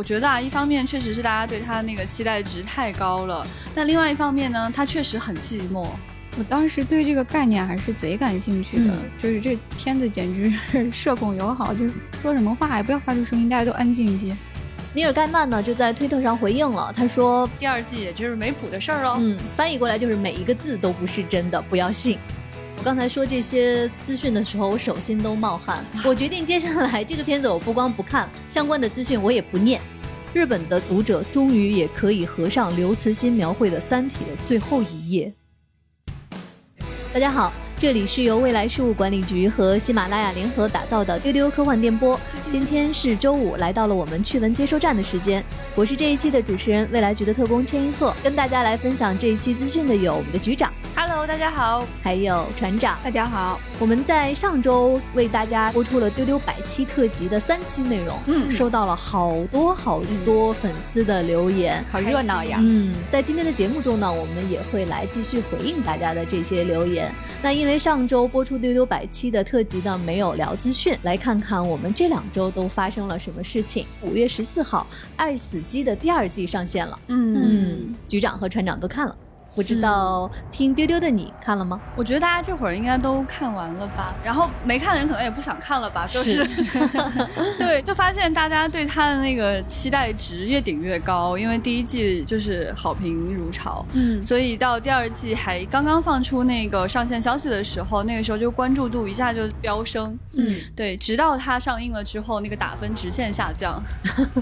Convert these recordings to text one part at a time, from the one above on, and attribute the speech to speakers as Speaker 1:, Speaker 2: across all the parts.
Speaker 1: 我觉得啊，一方面确实是大家对他那个期待值太高了，但另外一方面呢，他确实很寂寞。
Speaker 2: 我当时对这个概念还是贼感兴趣的，就是这片子简直是社恐友好，就是说什么话也不要发出声音，大家都安静一些。
Speaker 3: 尼尔盖曼呢就在推特上回应了，他说
Speaker 1: 第二季也就是没谱的事儿喽。
Speaker 3: 嗯，翻译过来就是每一个字都不是真的，不要信。我刚才说这些资讯的时候，我手心都冒汗。我决定接下来这个片子我不光不看相关的资讯，我也不念。日本的读者终于也可以合上刘慈欣描绘的《三体》的最后一页。大家好。这里是由未来事务管理局和喜马拉雅联合打造的丢丢科幻电波。今天是周五，来到了我们趣闻接收站的时间。我是这一期的主持人，未来局的特工千一鹤。跟大家来分享这一期资讯的有我们的局长
Speaker 1: ，Hello，大家好；
Speaker 3: 还有船长，
Speaker 2: 大家好。
Speaker 3: 我们在上周为大家播出了丢丢百期特辑的三期内容，嗯，收到了好多好多粉丝的留言，
Speaker 2: 好热闹呀。
Speaker 3: 嗯，在今天的节目中呢，我们也会来继续回应大家的这些留言。那因为因为上周播出丢丢百期的特辑呢，没有聊资讯，来看看我们这两周都发生了什么事情。五月十四号，《爱死机》的第二季上线了，嗯，局长和船长都看了。不知道听丢丢的你看了吗？
Speaker 1: 我觉得大家这会儿应该都看完了吧，然后没看的人可能也不想看了吧，就是，对，就发现大家对他的那个期待值越顶越高，因为第一季就是好评如潮，嗯，所以到第二季还刚刚放出那个上线消息的时候，那个时候就关注度一下就飙升，嗯，对，直到它上映了之后，那个打分直线下降，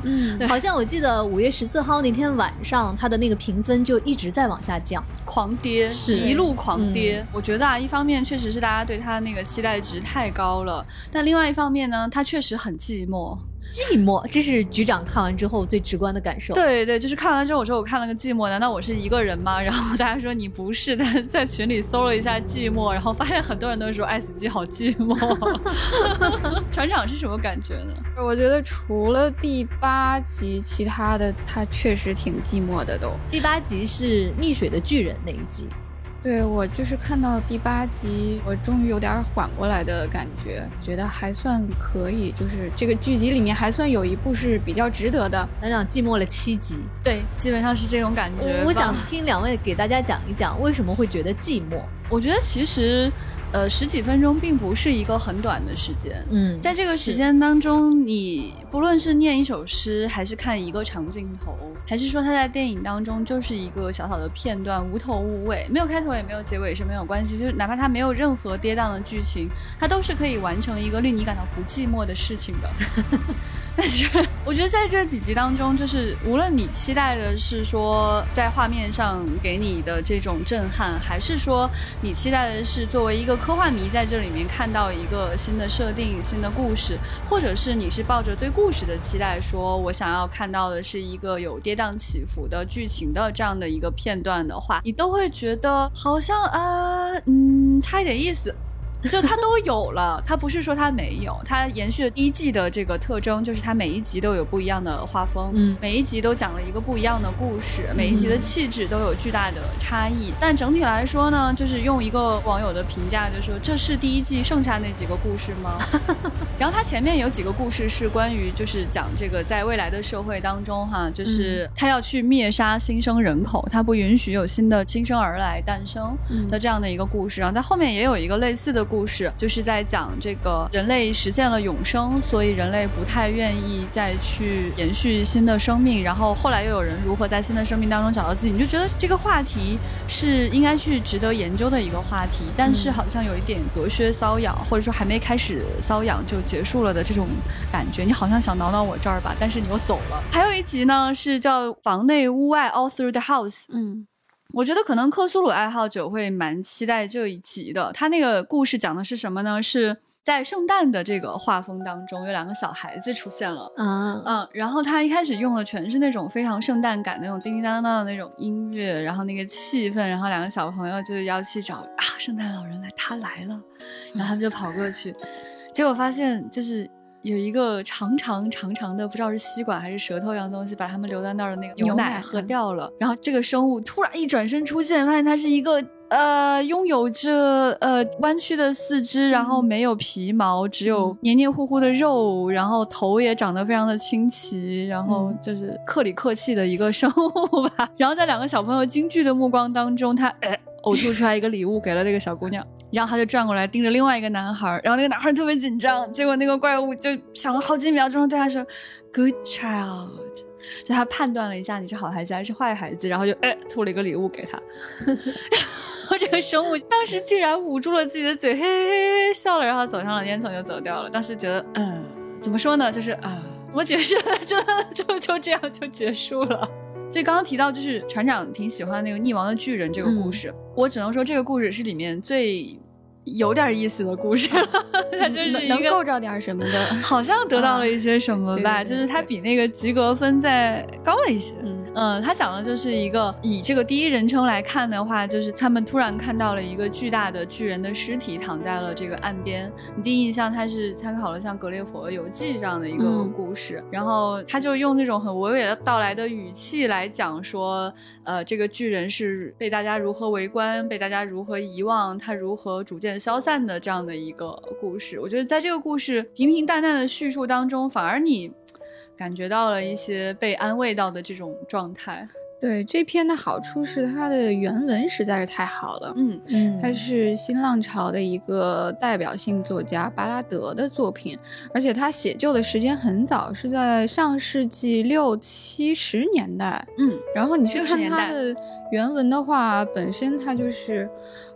Speaker 3: 嗯，好像我记得五月十四号那天晚上，它的那个评分就一直在往下降。
Speaker 1: 狂跌，
Speaker 3: 是
Speaker 1: 一路狂跌。我觉得啊，一方面确实是大家对他的那个期待值太高了，但另外一方面呢，他确实很寂寞。
Speaker 3: 寂寞，这是局长看完之后最直观的感受。
Speaker 1: 对对，就是看完之后，我说我看了个寂寞，难道我是一个人吗？然后大家说你不是，但是 在群里搜了一下寂寞，然后发现很多人都说爱死机好寂寞。船长是什么感觉呢？
Speaker 2: 我觉得除了第八集，其他的他确实挺寂寞的都。
Speaker 3: 第八集是溺水的巨人那一集。
Speaker 2: 对我就是看到第八集，我终于有点缓过来的感觉，觉得还算可以。就是这个剧集里面还算有一部是比较值得的。
Speaker 3: 团长寂寞了七集，
Speaker 1: 对，基本上是这种感觉。
Speaker 3: 我想听两位给大家讲一讲为什么会觉得寂寞。
Speaker 1: 我觉得其实。呃，十几分钟并不是一个很短的时间。嗯，在这个时间当中，你不论是念一首诗，还是看一个长镜头，还是说他在电影当中就是一个小小的片段，无头无尾，没有开头也没有结尾是没有关系。就是哪怕他没有任何跌宕的剧情，他都是可以完成一个令你感到不寂寞的事情的。但是我觉得在这几集当中，就是无论你期待的是说在画面上给你的这种震撼，还是说你期待的是作为一个科幻迷在这里面看到一个新的设定、新的故事，或者是你是抱着对故事的期待，说我想要看到的是一个有跌宕起伏的剧情的这样的一个片段的话，你都会觉得好像啊，嗯，差一点意思。就它都有了，它不是说它没有，它延续了第一季的这个特征，就是它每一集都有不一样的画风，嗯，每一集都讲了一个不一样的故事，每一集的气质都有巨大的差异。但整体来说呢，就是用一个网友的评价就说，这是第一季剩下那几个故事吗？然后它前面有几个故事是关于就是讲这个在未来的社会当中哈，就是他要去灭杀新生人口，他不允许有新的新生儿来诞生的这样的一个故事。然后在后面也有一个类似的。故事就是在讲这个人类实现了永生，所以人类不太愿意再去延续新的生命。然后后来又有人如何在新的生命当中找到自己，你就觉得这个话题是应该去值得研究的一个话题。但是好像有一点隔靴搔痒，或者说还没开始搔痒就结束了的这种感觉。你好像想挠挠我这儿吧，但是你又走了。还有一集呢，是叫房内屋外 All Through the House。嗯。我觉得可能克苏鲁爱好者会蛮期待这一集的。他那个故事讲的是什么呢？是在圣诞的这个画风当中，有两个小孩子出现了。嗯嗯，然后他一开始用的全是那种非常圣诞感那种叮叮当当的那种音乐，然后那个气氛，然后两个小朋友就要去找啊，圣诞老人来，他来了，然后他们就跑过去，结果发现就是。有一个长长长长的，不知道是吸管还是舌头一样东西，把他们留在那儿的那个牛奶喝掉了。然后这个生物突然一转身出现，发现它是一个呃，拥有着呃弯曲的四肢，然后没有皮毛，只有黏黏糊糊的肉，然后头也长得非常的清奇，然后就是克里克气的一个生物吧。然后在两个小朋友惊惧的目光当中，他哎呕吐出来一个礼物给了这个小姑娘，然后他就转过来盯着另外一个男孩，然后那个男孩特别紧张，结果那个怪物就想了好几秒钟，对他说：“Good child。”就他判断了一下你是好孩子还是坏孩子，然后就哎吐了一个礼物给他。然后这个生物当时竟然捂住了自己的嘴，嘿嘿嘿嘿笑了，然后走上了烟囱就走掉了。当时觉得，嗯，怎么说呢？就是啊，我解释了，真的就就这样就结束了。所以刚刚提到，就是船长挺喜欢那个溺亡的巨人这个故事，我只能说这个故事是里面最。有点意思的故事，他 就是
Speaker 2: 能够着点什么的，
Speaker 1: 好像得到了一些什么吧。就是他比那个及格分再高了一些。嗯嗯，它讲的就是一个以这个第一人称来看的话，就是他们突然看到了一个巨大的巨人的尸体躺在了这个岸边。你第一印象他是参考了像《格列佛游记》这样的一个故事，然后他就用那种很娓娓的道来的语气来讲说，呃，这个巨人是被大家如何围观，被大家如何遗忘，他如何逐渐。消散的这样的一个故事，我觉得在这个故事平平淡淡的叙述当中，反而你感觉到了一些被安慰到的这种状态。
Speaker 2: 对这篇的好处是它的原文实在是太好了，嗯嗯，它是新浪潮的一个代表性作家巴拉德的作品，而且他写就的时间很早，是在上世纪六七十年代，嗯，然后你去看他的原文的话，本身它就是。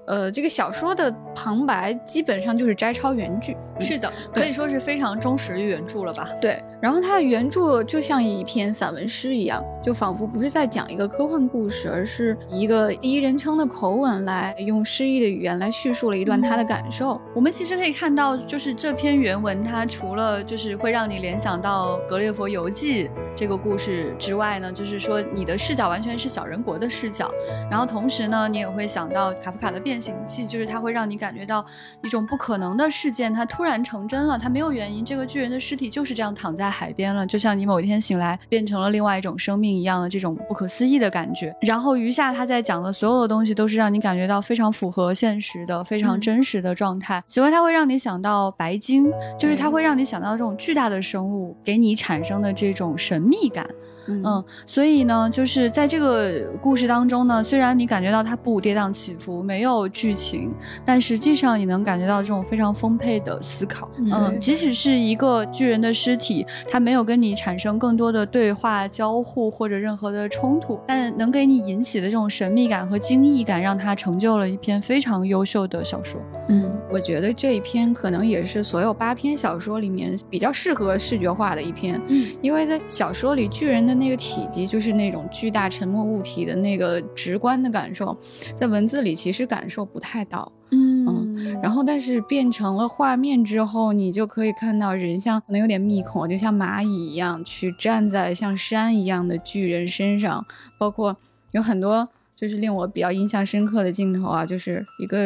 Speaker 2: 呃，这个小说的旁白基本上就是摘抄原句，
Speaker 1: 是的，可以说是非常忠实于原著了吧？
Speaker 2: 对。然后它的原著就像一篇散文诗一样，就仿佛不是在讲一个科幻故事，而是一个第一人称的口吻来用诗意的语言来叙述了一段他的感受。
Speaker 1: 我们其实可以看到，就是这篇原文，它除了就是会让你联想到《格列佛游记》这个故事之外呢，就是说你的视角完全是小人国的视角。然后同时呢，你也会想到卡夫卡的《变形记》，就是它会让你感觉到一种不可能的事件，它突然成真了，它没有原因，这个巨人的尸体就是这样躺在。海边了，就像你某一天醒来变成了另外一种生命一样的这种不可思议的感觉。然后余下他在讲的所有的东西都是让你感觉到非常符合现实的、非常真实的状态。此外，它会让你想到白鲸，就是它会让你想到这种巨大的生物给你产生的这种神秘感。嗯，所以呢，就是在这个故事当中呢，虽然你感觉到它不跌宕起伏，没有剧情，但实际上你能感觉到这种非常丰沛的思考。嗯，即使是一个巨人的尸体，它没有跟你产生更多的对话交互或者任何的冲突，但能给你引起的这种神秘感和惊异感，让它成就了一篇非常优秀的小说。
Speaker 2: 嗯，我觉得这一篇可能也是所有八篇小说里面比较适合视觉化的一篇。嗯，因为在小说里巨人的。那个体积就是那种巨大沉默物体的那个直观的感受，在文字里其实感受不太到，嗯嗯，然后但是变成了画面之后，你就可以看到人像可能有点密孔，就像蚂蚁一样去站在像山一样的巨人身上，包括有很多就是令我比较印象深刻的镜头啊，就是一个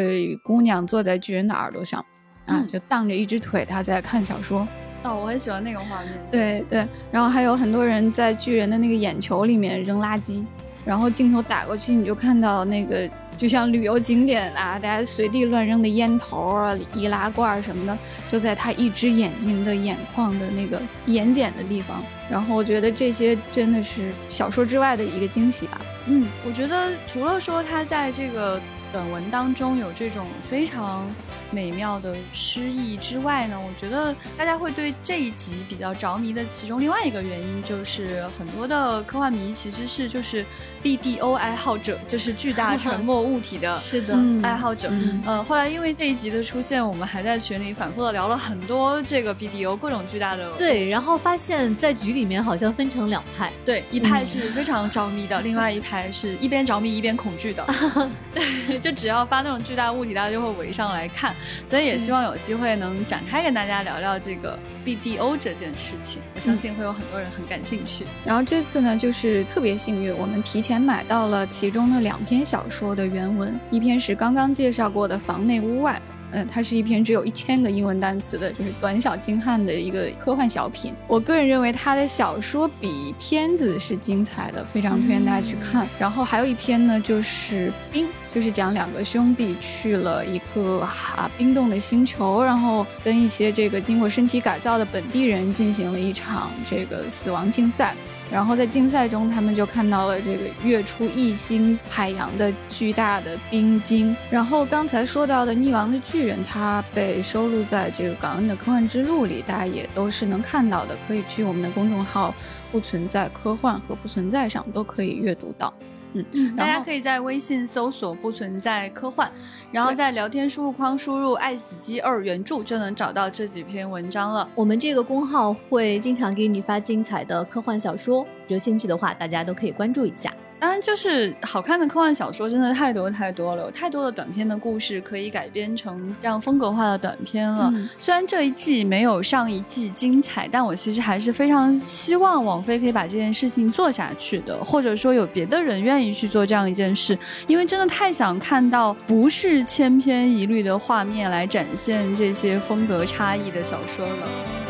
Speaker 2: 姑娘坐在巨人的耳朵上，啊，就荡着一只腿，她在看小说。
Speaker 1: 哦，我很喜欢那个画面。
Speaker 2: 对对，然后还有很多人在巨人的那个眼球里面扔垃圾，然后镜头打过去，你就看到那个就像旅游景点啊，大家随地乱扔的烟头啊、易拉罐什么的，就在他一只眼睛的眼眶的那个眼睑的地方。然后我觉得这些真的是小说之外的一个惊喜吧。
Speaker 1: 嗯，我觉得除了说他在这个。短文当中有这种非常美妙的诗意之外呢，我觉得大家会对这一集比较着迷的其中另外一个原因，就是很多的科幻迷其实是就是 BDO 爱好者，就是巨大沉默物体的
Speaker 3: 是的
Speaker 1: 爱好者。呃，后来因为这一集的出现，我们还在群里反复的聊了很多这个 BDO 各种巨大的。
Speaker 3: 对，然后发现在局里面好像分成两派，
Speaker 1: 对，一派是非常着迷的，另外一派是一边着迷一边恐惧的。就只要发那种巨大物体，大家就会围上来看，所以也希望有机会能展开跟大家聊聊这个 BDO 这件事情。我相信会有很多人很感兴趣。
Speaker 2: 然后这次呢，就是特别幸运，我们提前买到了其中的两篇小说的原文，一篇是刚刚介绍过的《房内屋外》。嗯，它是一篇只有一千个英文单词的，就是短小精悍的一个科幻小品。我个人认为他的小说比片子是精彩的，非常推荐大家去看。然后还有一篇呢，就是《冰》，就是讲两个兄弟去了一个啊冰冻的星球，然后跟一些这个经过身体改造的本地人进行了一场这个死亡竞赛。然后在竞赛中，他们就看到了这个跃出异星海洋的巨大的冰晶。然后刚才说到的《溺亡的巨人》，它被收录在这个《感恩的科幻之路》里，大家也都是能看到的。可以去我们的公众号“不存在科幻”和“不存在”上都可以阅读到。
Speaker 1: 嗯，大家可以在微信搜索“不存在科幻”，然后在聊天输入框输入“爱死机二原著”就能找到这几篇文章了。
Speaker 3: 我们这个公号会经常给你发精彩的科幻小说，有兴趣的话，大家都可以关注一下。
Speaker 1: 当然，就是好看的科幻小说真的太多太多了，有太多的短片的故事可以改编成这样风格化的短片了。虽然这一季没有上一季精彩，但我其实还是非常希望网飞可以把这件事情做下去的，或者说有别的人愿意去做这样一件事，因为真的太想看到不是千篇一律的画面来展现这些风格差异的小说了。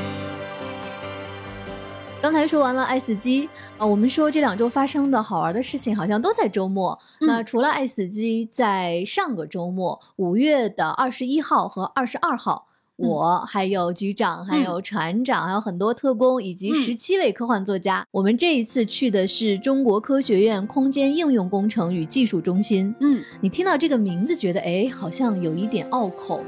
Speaker 3: 刚才说完了爱死机啊，我们说这两周发生的好玩的事情好像都在周末。那除了爱死机，在上个周末五月的二十一号和二十二号。我还有局长，还有船长，还有很多特工，以及十七位科幻作家。我们这一次去的是中国科学院空间应用工程与技术中心。嗯，你听到这个名字，觉得哎，好像有一点拗口。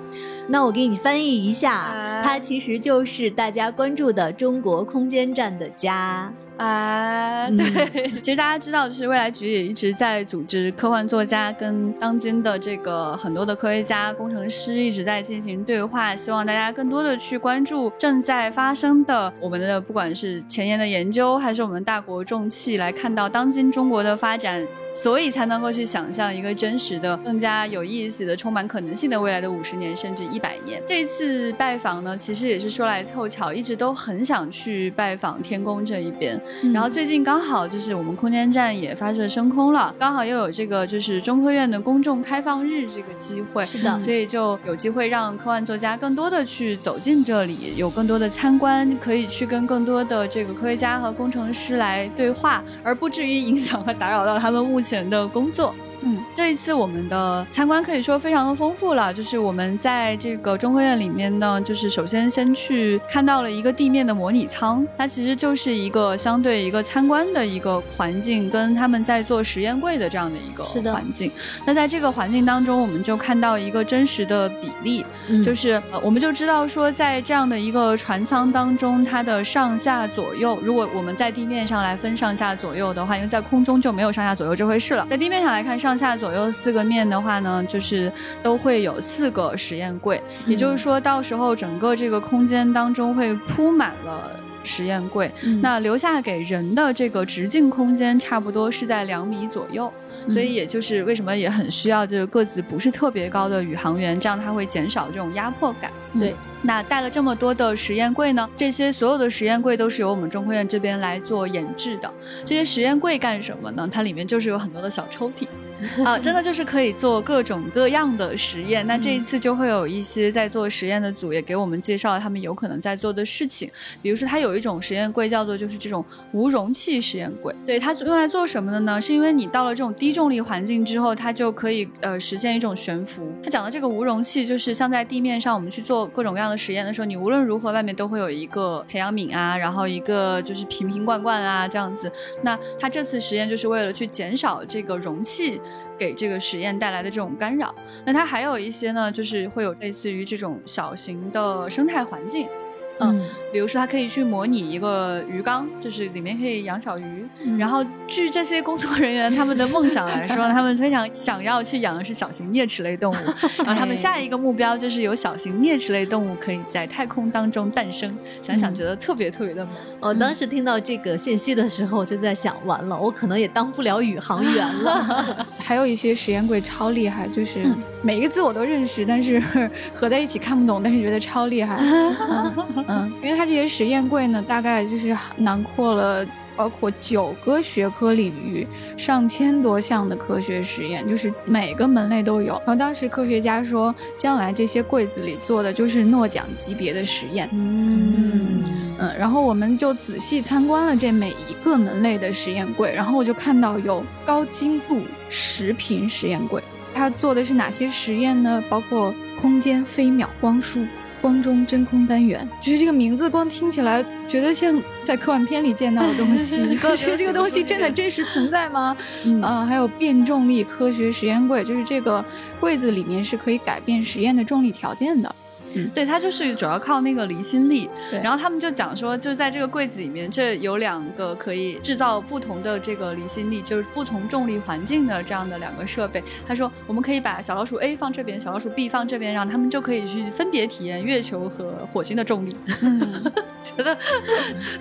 Speaker 3: 那我给你翻译一下，它其实就是大家关注的中国空间站的家。
Speaker 1: 啊，对，其实大家知道，就是未来局也一直在组织科幻作家跟当今的这个很多的科学家、工程师一直在进行对话，希望大家更多的去关注正在发生的我们的不管是前沿的研究，还是我们大国重器，来看到当今中国的发展。所以才能够去想象一个真实的、更加有意思的、充满可能性的未来的五十年甚至一百年。这次拜访呢，其实也是说来凑巧，一直都很想去拜访天宫这一边。然后最近刚好就是我们空间站也发射升空了，刚好又有这个就是中科院的公众开放日这个机会，
Speaker 3: 是的，
Speaker 1: 所以就有机会让科幻作家更多的去走进这里，有更多的参观，可以去跟更多的这个科学家和工程师来对话，而不至于影响和打扰到他们目前的工作。嗯，这一次我们的参观可以说非常的丰富了。就是我们在这个中科院里面呢，就是首先先去看到了一个地面的模拟舱，它其实就是一个相对一个参观的一个环境，跟他们在做实验柜的这样的一个环境。那在这个环境当中，我们就看到一个真实的比例，就是呃我们就知道说，在这样的一个船舱当中，它的上下左右，如果我们在地面上来分上下左右的话，因为在空中就没有上下左右这回事了，在地面上来看。上下左右四个面的话呢，就是都会有四个实验柜，也就是说到时候整个这个空间当中会铺满了实验柜，那留下给人的这个直径空间差不多是在两米左右，所以也就是为什么也很需要就是个子不是特别高的宇航员，这样他会减少这种压迫感。
Speaker 3: 对，
Speaker 1: 那带了这么多的实验柜呢，这些所有的实验柜都是由我们中科院这边来做研制的。这些实验柜干什么呢？它里面就是有很多的小抽屉。啊，真的就是可以做各种各样的实验。那这一次就会有一些在做实验的组也给我们介绍了他们有可能在做的事情。比如说，它有一种实验柜叫做就是这种无容器实验柜。对它用来做什么的呢？是因为你到了这种低重力环境之后，它就可以呃实现一种悬浮。它讲的这个无容器就是像在地面上我们去做各种各样的实验的时候，你无论如何外面都会有一个培养皿啊，然后一个就是瓶瓶罐罐啊这样子。那它这次实验就是为了去减少这个容器。给这个实验带来的这种干扰，那它还有一些呢，就是会有类似于这种小型的生态环境。嗯，比如说，它可以去模拟一个鱼缸，就是里面可以养小鱼。然后，据这些工作人员他们的梦想来说，他们非常想要去养的是小型啮齿类动物。然后，他们下一个目标就是有小型啮齿类动物可以在太空当中诞生。想想觉得特别特别的美。
Speaker 3: 我当时听到这个信息的时候，就在想，完了，我可能也当不了宇航员了。
Speaker 2: 还有一些实验柜超厉害，就是每一个字我都认识，但是 合在一起看不懂，但是觉得超厉害。嗯，因为它这些实验柜呢，大概就是囊括了包括九个学科领域，上千多项的科学实验，就是每个门类都有。然后当时科学家说，将来这些柜子里做的就是诺奖级别的实验。嗯嗯，然后我们就仔细参观了这每一个门类的实验柜，然后我就看到有高精度食品实验柜，它做的是哪些实验呢？包括空间飞秒光束。光中真空单元，就是这个名字，光听起来觉得像在科幻片里见到的东西。可是这个东西真的真实存在吗？啊，还有变重力科学实验柜，就是这个柜子里面是可以改变实验的重力条件的。
Speaker 1: 嗯，对，它就是主要靠那个离心力。对，然后他们就讲说，就是在这个柜子里面，这有两个可以制造不同的这个离心力，就是不同重力环境的这样的两个设备。他说，我们可以把小老鼠 A 放这边，小老鼠 B 放这边，让他们就可以去分别体验月球和火星的重力。觉得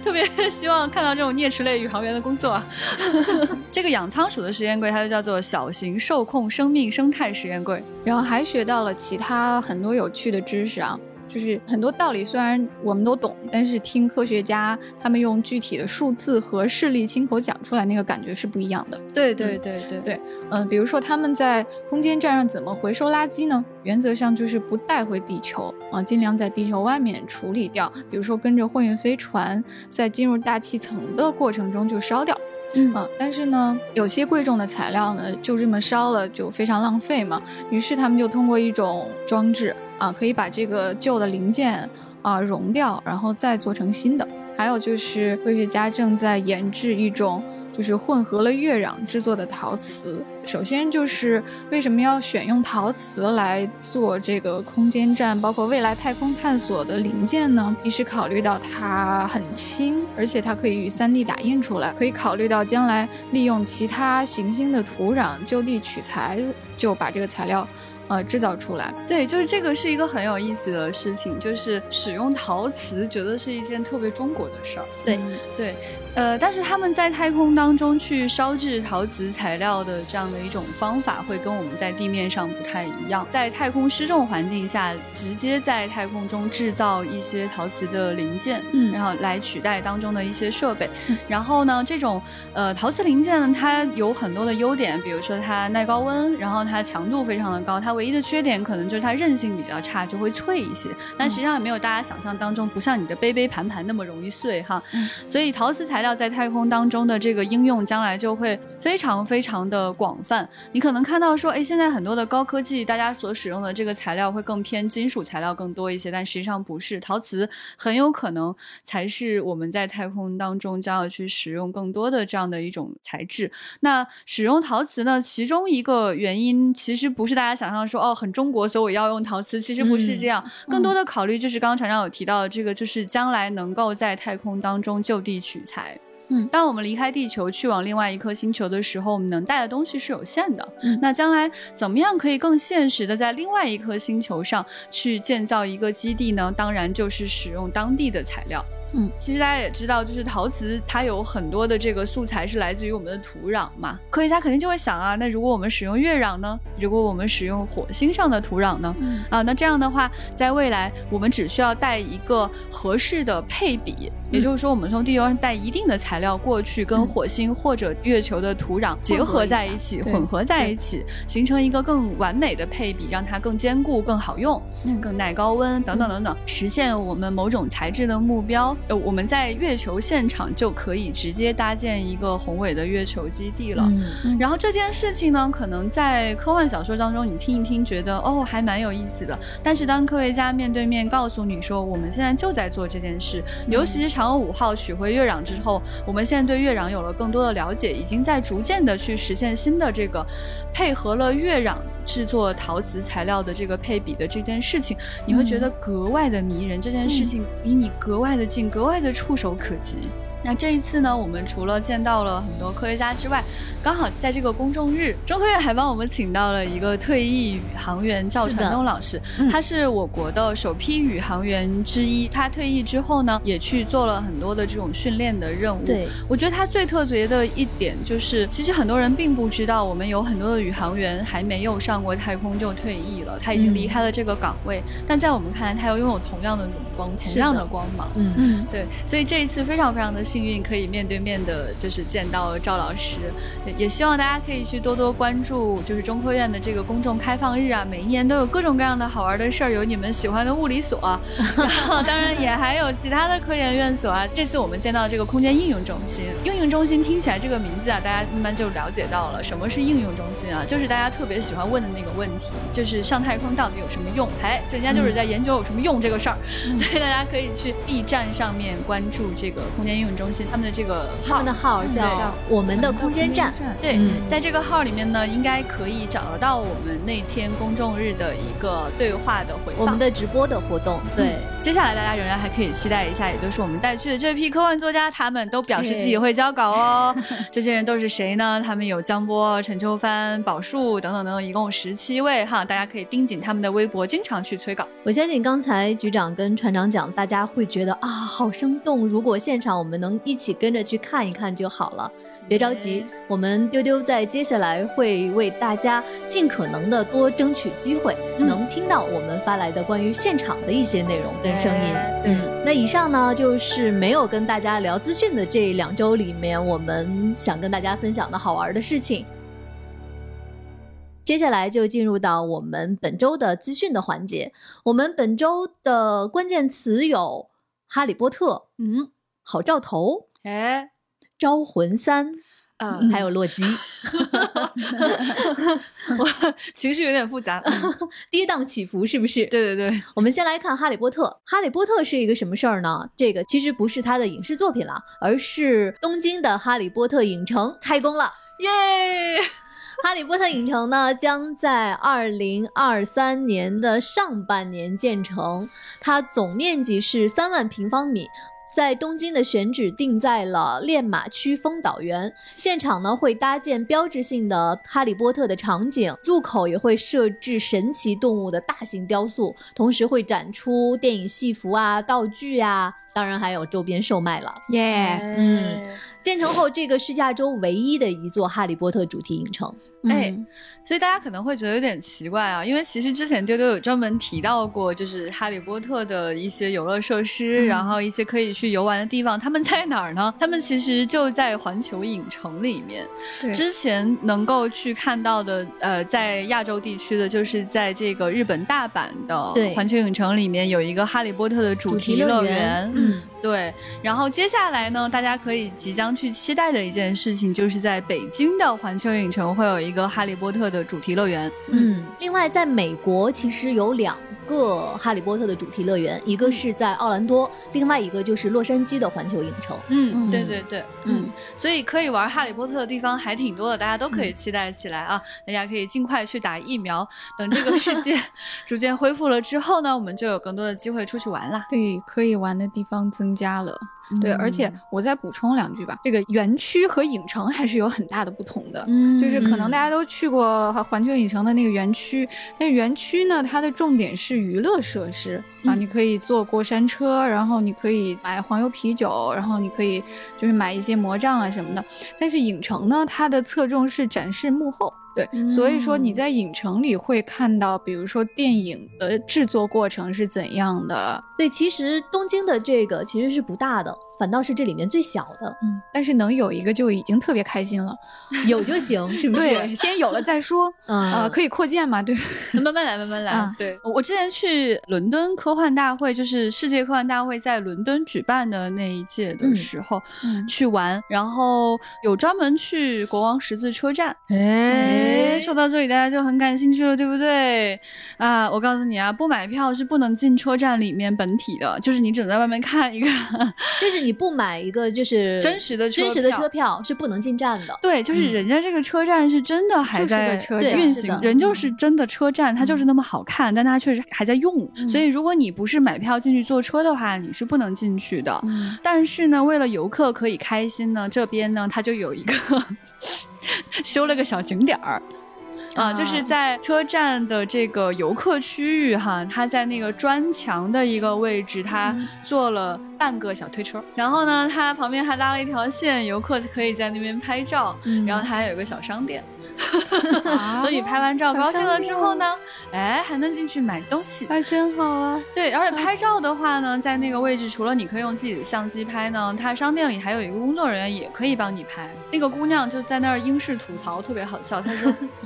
Speaker 1: 特别希望看到这种啮齿类宇航员的工作啊。这个养仓鼠的实验柜，它就叫做小型受控生命生态实验柜。
Speaker 2: 然后还学到了其他很多有趣的知识啊，就是很多道理虽然我们都懂，但是听科学家他们用具体的数字和事例亲口讲出来，那个感觉是不一样的。
Speaker 1: 对对对对
Speaker 2: 对，嗯，比如说他们在空间站上怎么回收垃圾呢？原则上就是不带回地球啊，尽量在地球外面处理掉。比如说跟着货运飞船在进入大气层的过程中就烧掉。嗯啊，但是呢，有些贵重的材料呢，就这么烧了就非常浪费嘛。于是他们就通过一种装置啊，可以把这个旧的零件啊熔掉，然后再做成新的。还有就是科学家正在研制一种。就是混合了月壤制作的陶瓷。首先就是为什么要选用陶瓷来做这个空间站，包括未来太空探索的零件呢？一是考虑到它很轻，而且它可以与 3D 打印出来；可以考虑到将来利用其他行星的土壤就地取材，就把这个材料。呃，制造出来，
Speaker 1: 对，就是这个是一个很有意思的事情，就是使用陶瓷，觉得是一件特别中国的事儿。
Speaker 3: 对，
Speaker 1: 对，呃，但是他们在太空当中去烧制陶瓷材料的这样的一种方法，会跟我们在地面上不太一样。在太空失重环境下，直接在太空中制造一些陶瓷的零件，嗯，然后来取代当中的一些设备。然后呢，这种呃陶瓷零件呢，它有很多的优点，比如说它耐高温，然后它强度非常的高，它。唯一的缺点可能就是它韧性比较差，就会脆一些。但实际上也没有大家想象当中，不像你的杯杯盘盘那么容易碎哈。所以陶瓷材料在太空当中的这个应用，将来就会非常非常的广泛。你可能看到说，哎，现在很多的高科技，大家所使用的这个材料会更偏金属材料更多一些，但实际上不是，陶瓷很有可能才是我们在太空当中将要去使用更多的这样的一种材质。那使用陶瓷呢，其中一个原因其实不是大家想象。说哦，很中国，所以我要用陶瓷。其实不是这样，更多的考虑就是刚刚船长有提到的这个，就是将来能够在太空当中就地取材。嗯，当我们离开地球去往另外一颗星球的时候，我们能带的东西是有限的。嗯，那将来怎么样可以更现实的在另外一颗星球上去建造一个基地呢？当然就是使用当地的材料。嗯，其实大家也知道，就是陶瓷它有很多的这个素材是来自于我们的土壤嘛。科学家肯定就会想啊，那如果我们使用月壤呢？如果我们使用火星上的土壤呢？啊，那这样的话，在未来我们只需要带一个合适的配比，也就是说，我们从地球上带一定的材料过去，跟火星或者月球的土壤结合在一起，混合在一起，形成一个更完美的配比，让它更坚固、更好用、更耐高温等等等等，实现我们某种材质的目标。呃，我们在月球现场就可以直接搭建一个宏伟的月球基地了。然后这件事情呢，可能在科幻小说当中你听一听，觉得哦还蛮有意思的。但是当科学家面对面告诉你说，我们现在就在做这件事，尤其是嫦娥五号取回月壤之后，我们现在对月壤有了更多的了解，已经在逐渐的去实现新的这个配合了月壤制作陶瓷材料的这个配比的这件事情，你会觉得格外的迷人。这件事情离你格外的近。格外的触手可及。那这一次呢，我们除了见到了很多科学家之外，刚好在这个公众日，中科院还帮我们请到了一个退役宇航员赵传东老师，他是我国的首批宇航员之一。他退役之后呢，也去做了很多的这种训练的任务。
Speaker 3: 对，
Speaker 1: 我觉得他最特别的一点就是，其实很多人并不知道，我们有很多的宇航员还没有上过太空就退役了，他已经离开了这个岗位。但在我们看来，他又拥有同样的荣光，同样的光芒。嗯嗯，对，所以这一次非常非常的幸。幸运可以面对面的，就是见到赵老师。也希望大家可以去多多关注，就是中科院的这个公众开放日啊，每一年都有各种各样的好玩的事儿，有你们喜欢的物理所，然 后当然也还有其他的科研院所啊。这次我们见到这个空间应用中心，应用中心听起来这个名字啊，大家慢慢就了解到了什么是应用中心啊，就是大家特别喜欢问的那个问题，就是上太空到底有什么用？哎，人家就是在研究有什么用这个事儿，所 以大家可以去 B 站上面关注这个空间应用中心，他们的这个
Speaker 3: 他们的号叫我们的空间站。
Speaker 1: 对，在这个号里面呢，应该可以找得到我们那天公众日的一个对话的回放，
Speaker 3: 我们的直播的活动。对，
Speaker 1: 接下来大家仍然还可以期待一下，也就是我们带去的这批科幻作家，他们都表示自己会交稿哦。这些人都是谁呢？他们有江波、陈秋帆、宝树等等等等，一共十七位哈，大家可以盯紧他们的微博，经常去催稿。
Speaker 3: 我相信刚才局长跟船长讲，大家会觉得啊，好生动。如果现场我们能一起跟着去看一看就好了。别着急，我们丢丢在接下来会为大家尽可能的多争取机会，能听到我们发来的关于现场的一些内容跟声音。
Speaker 1: 嗯，
Speaker 3: 那以上呢就是没有跟大家聊资讯的这两周里面，我们想跟大家分享的好玩的事情。接下来就进入到我们本周的资讯的环节。我们本周的关键词有《哈利波特》，嗯，好兆头，
Speaker 1: 哎。
Speaker 3: 招魂三，嗯，还有洛基，
Speaker 1: 我情绪有点复杂，
Speaker 3: 跌宕起伏，是不是？
Speaker 1: 对对对，
Speaker 3: 我们先来看《哈利波特》。《哈利波特》是一个什么事儿呢？这个其实不是他的影视作品了，而是东京的哈利波特影城开工了，
Speaker 1: 耶！
Speaker 3: 哈利波特影城呢，将在二零二三年的上半年建成，它总面积是三万平方米。在东京的选址定在了练马区丰岛园，现场呢会搭建标志性的哈利波特的场景，入口也会设置神奇动物的大型雕塑，同时会展出电影戏服啊、道具啊。当然还有周边售卖了，
Speaker 2: 耶，
Speaker 3: 嗯，建成后这个是亚洲唯一的一座哈利波特主题影城，
Speaker 1: 哎，所以大家可能会觉得有点奇怪啊，因为其实之前丢丢有专门提到过，就是哈利波特的一些游乐设施，然后一些可以去游玩的地方，他们在哪儿呢？他们其实就在环球影城里面。之前能够去看到的，呃，在亚洲地区的，就是在这个日本大阪的环球影城里面有一个哈利波特的主题乐园。嗯。对，然后接下来呢，大家可以即将去期待的一件事情，就是在北京的环球影城会有一个哈利波特的主题乐园。
Speaker 3: 嗯，另外在美国其实有两。个哈利波特的主题乐园，一个是在奥兰多，另外一个就是洛杉矶的环球影城。
Speaker 1: 嗯，对对对，嗯，所以可以玩哈利波特的地方还挺多的，大家都可以期待起来啊！大家可以尽快去打疫苗，等这个世界 逐渐恢复了之后呢，我们就有更多的机会出去玩啦。
Speaker 2: 对，可以玩的地方增加了。对，而且我再补充两句吧，这个园区和影城还是有很大的不同的。嗯，就是可能大家都去过环球影城的那个园区，但是园区呢，它的重点是娱乐设施啊，你可以坐过山车，然后你可以买黄油啤酒，然后你可以就是买一些魔杖啊什么的。但是影城呢，它的侧重是展示幕后。对，所以说你在影城里会看到，比如说电影的制作过程是怎样的。
Speaker 3: 对，其实东京的这个其实是不大的。反倒是这里面最小的，
Speaker 2: 嗯，但是能有一个就已经特别开心了，
Speaker 3: 有就行，是不是？
Speaker 2: 对，先有了再说，啊，可以扩建嘛？对，
Speaker 1: 慢慢来，慢慢来。对，我之前去伦敦科幻大会，就是世界科幻大会在伦敦举办的那一届的时候去玩，然后有专门去国王十字车站。哎，说到这里大家就很感兴趣了，对不对？啊，我告诉你啊，不买票是不能进车站里面本体的，就是你只能在外面看一个，
Speaker 3: 就是。你不买一个就是
Speaker 1: 真实的
Speaker 3: 真实的车票是不能进站的。
Speaker 1: 对，就是人家这个车站是真的还在运行，人就是真的车站，它就是那么好看，但它确实还在用。所以如果你不是买票进去坐车的话，你是不能进去的。但是呢，为了游客可以开心呢，这边呢它就有一个 修了个小景点儿。啊，就是在车站的这个游客区域哈，他在那个砖墙的一个位置，他做了半个小推车，然后呢，他旁边还拉了一条线，游客可以在那边拍照，然后他还有一个小商店。等你拍完照高兴了之后呢，哎，还能进去买东西，
Speaker 2: 哎真好啊。
Speaker 1: 对，而且拍照的话呢，在那个位置，除了你可以用自己的相机拍呢，他商店里还有一个工作人员也可以帮你拍。那个姑娘就在那儿英式吐槽，特别好笑。她说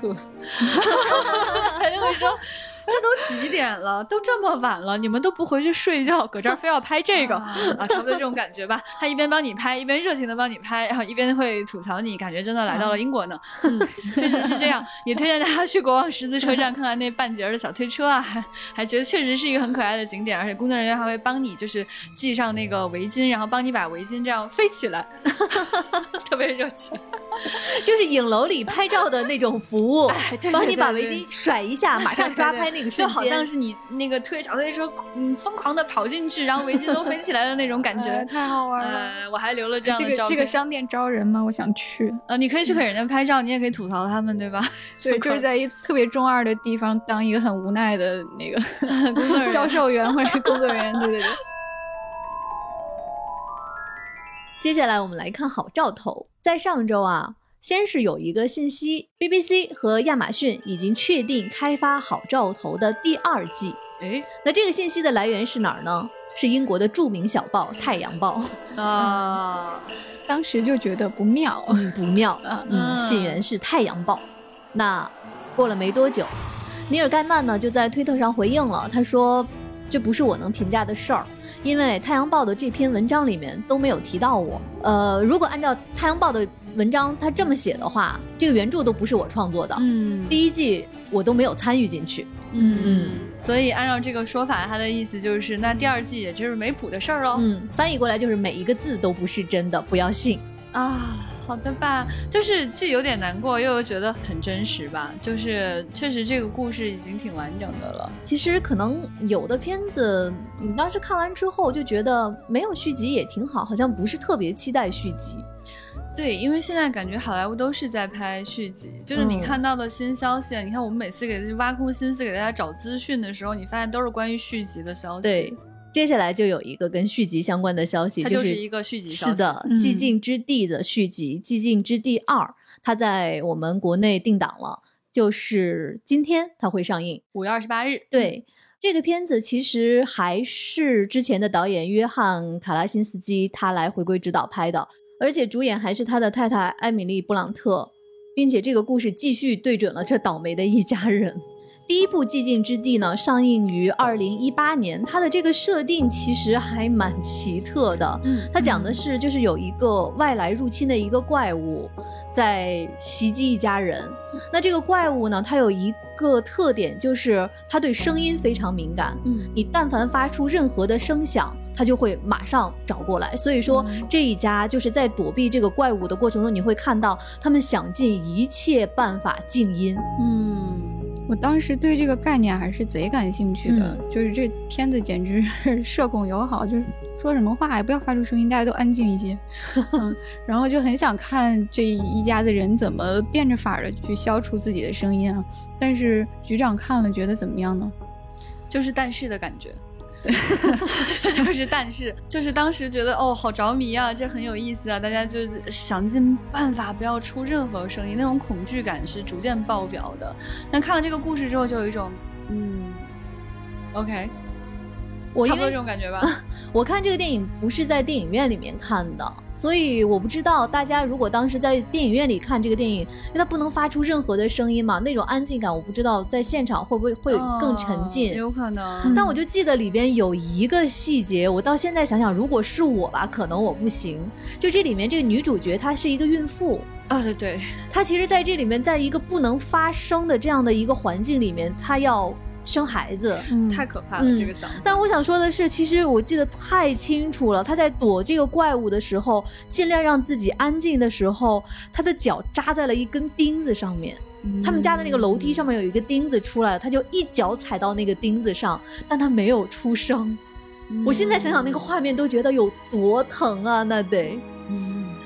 Speaker 1: 游客，还会说。这都几点了？都这么晚了，你们都不回去睡觉，搁这儿非要拍这个啊？差不多这种感觉吧。他一边帮你拍，一边热情的帮你拍，然后一边会吐槽你，感觉真的来到了英国呢。嗯，确实是这样。也推荐大家去国王十字车站看看那半截的小推车啊，还 还觉得确实是一个很可爱的景点，而且工作人员还会帮你就是系上那个围巾，然后帮你把围巾这样飞起来，特别热情。
Speaker 3: 就是影楼里拍照的那种服务，帮你把围巾甩一下，马上抓拍那个瞬间，就
Speaker 1: 好像是你那个推小推车，嗯，疯狂的跑进去，然后围巾都飞起来的那种感觉，
Speaker 2: 太好玩了。
Speaker 1: 我还留了这样的
Speaker 2: 照片。这个商店招人吗？我想去。
Speaker 1: 呃，你可以去给人家拍照，你也可以吐槽他们，对吧？
Speaker 2: 对，就是在一特别中二的地方当一个很无奈的那个 销售员或者工作人员，对对对。
Speaker 3: 接下来我们来看好兆头。在上周啊，先是有一个信息，BBC 和亚马逊已经确定开发好兆头的第二季。
Speaker 1: 哎，
Speaker 3: 那这个信息的来源是哪儿呢？是英国的著名小报《太阳报》
Speaker 1: 啊。
Speaker 2: 当时就觉得不妙，
Speaker 3: 不妙。嗯，信源是《太阳报》。那过了没多久，尼尔盖曼呢就在推特上回应了，他说：“这不是我能评价的事儿。”因为《太阳报》的这篇文章里面都没有提到我。呃，如果按照《太阳报》的文章他这么写的话，这个原著都不是我创作的。
Speaker 1: 嗯，
Speaker 3: 第一季我都没有参与进去。
Speaker 1: 嗯嗯，所以按照这个说法，他的意思就是那第二季也就是没谱的事儿喽。
Speaker 3: 嗯，翻译过来就是每一个字都不是真的，不要信
Speaker 1: 啊。好的吧，就是既有点难过，又觉得很真实吧。就是确实这个故事已经挺完整的了。
Speaker 3: 其实可能有的片子，你当时看完之后就觉得没有续集也挺好，好像不是特别期待续集。
Speaker 1: 对，因为现在感觉好莱坞都是在拍续集，就是你看到的新消息，你看我们每次给挖空心思给大家找资讯的时候，你发现都是关于续集的消息。
Speaker 3: 对。接下来就有一个跟续集相关的消息，它
Speaker 1: 就是一个续集。
Speaker 3: 是的，《寂静之地》的续集《寂静之地二》，它在我们国内定档了，就是今天它会上映，
Speaker 1: 五月二十八日。
Speaker 3: 对，这个片子其实还是之前的导演约翰·卡拉辛斯基他来回归指导拍的，而且主演还是他的太太艾米丽·布朗特，并且这个故事继续对准了这倒霉的一家人。第一部《寂静之地》呢，上映于二零一八年。它的这个设定其实还蛮奇特的。
Speaker 1: 嗯，
Speaker 3: 它讲的是，就是有一个外来入侵的一个怪物，在袭击一家人。那这个怪物呢，它有一个特点，就是它对声音非常敏感。
Speaker 1: 嗯，
Speaker 3: 你但凡发出任何的声响，它就会马上找过来。所以说，这一家就是在躲避这个怪物的过程中，你会看到他们想尽一切办法静音。
Speaker 1: 嗯。
Speaker 2: 我当时对这个概念还是贼感兴趣的，就是这片子简直是社恐友好，就是说什么话也不要发出声音，大家都安静一些。嗯，然后就很想看这一家子人怎么变着法儿的去消除自己的声音啊。但是局长看了觉得怎么样呢？
Speaker 1: 就是但是的感觉。对 就是，但是，就是当时觉得哦，好着迷啊，这很有意思啊，大家就想尽办法不要出任何声音，那种恐惧感是逐渐爆表的。但看了这个故事之后，就有一种，嗯，OK，
Speaker 3: 我
Speaker 1: 差不多这种感觉吧。
Speaker 3: 我看这个电影不是在电影院里面看的。所以我不知道大家如果当时在电影院里看这个电影，因为它不能发出任何的声音嘛，那种安静感，我不知道在现场会不会会更沉浸。
Speaker 1: 有可能。
Speaker 3: 但我就记得里边有一个细节，我到现在想想，如果是我吧，可能我不行。就这里面这个女主角她是一个孕妇
Speaker 1: 啊，对对，
Speaker 3: 她其实在这里面，在一个不能发声的这样的一个环境里面，她要。生孩子
Speaker 1: 太可怕了，这个想法。
Speaker 3: 但我想说的是，其实我记得太清楚了。他在躲这个怪物的时候，尽量让自己安静的时候，他的脚扎在了一根钉子上面。他们家的那个楼梯上面有一个钉子出来了，他就一脚踩到那个钉子上，但他没有出声。我现在想想那个画面，都觉得有多疼啊！那得。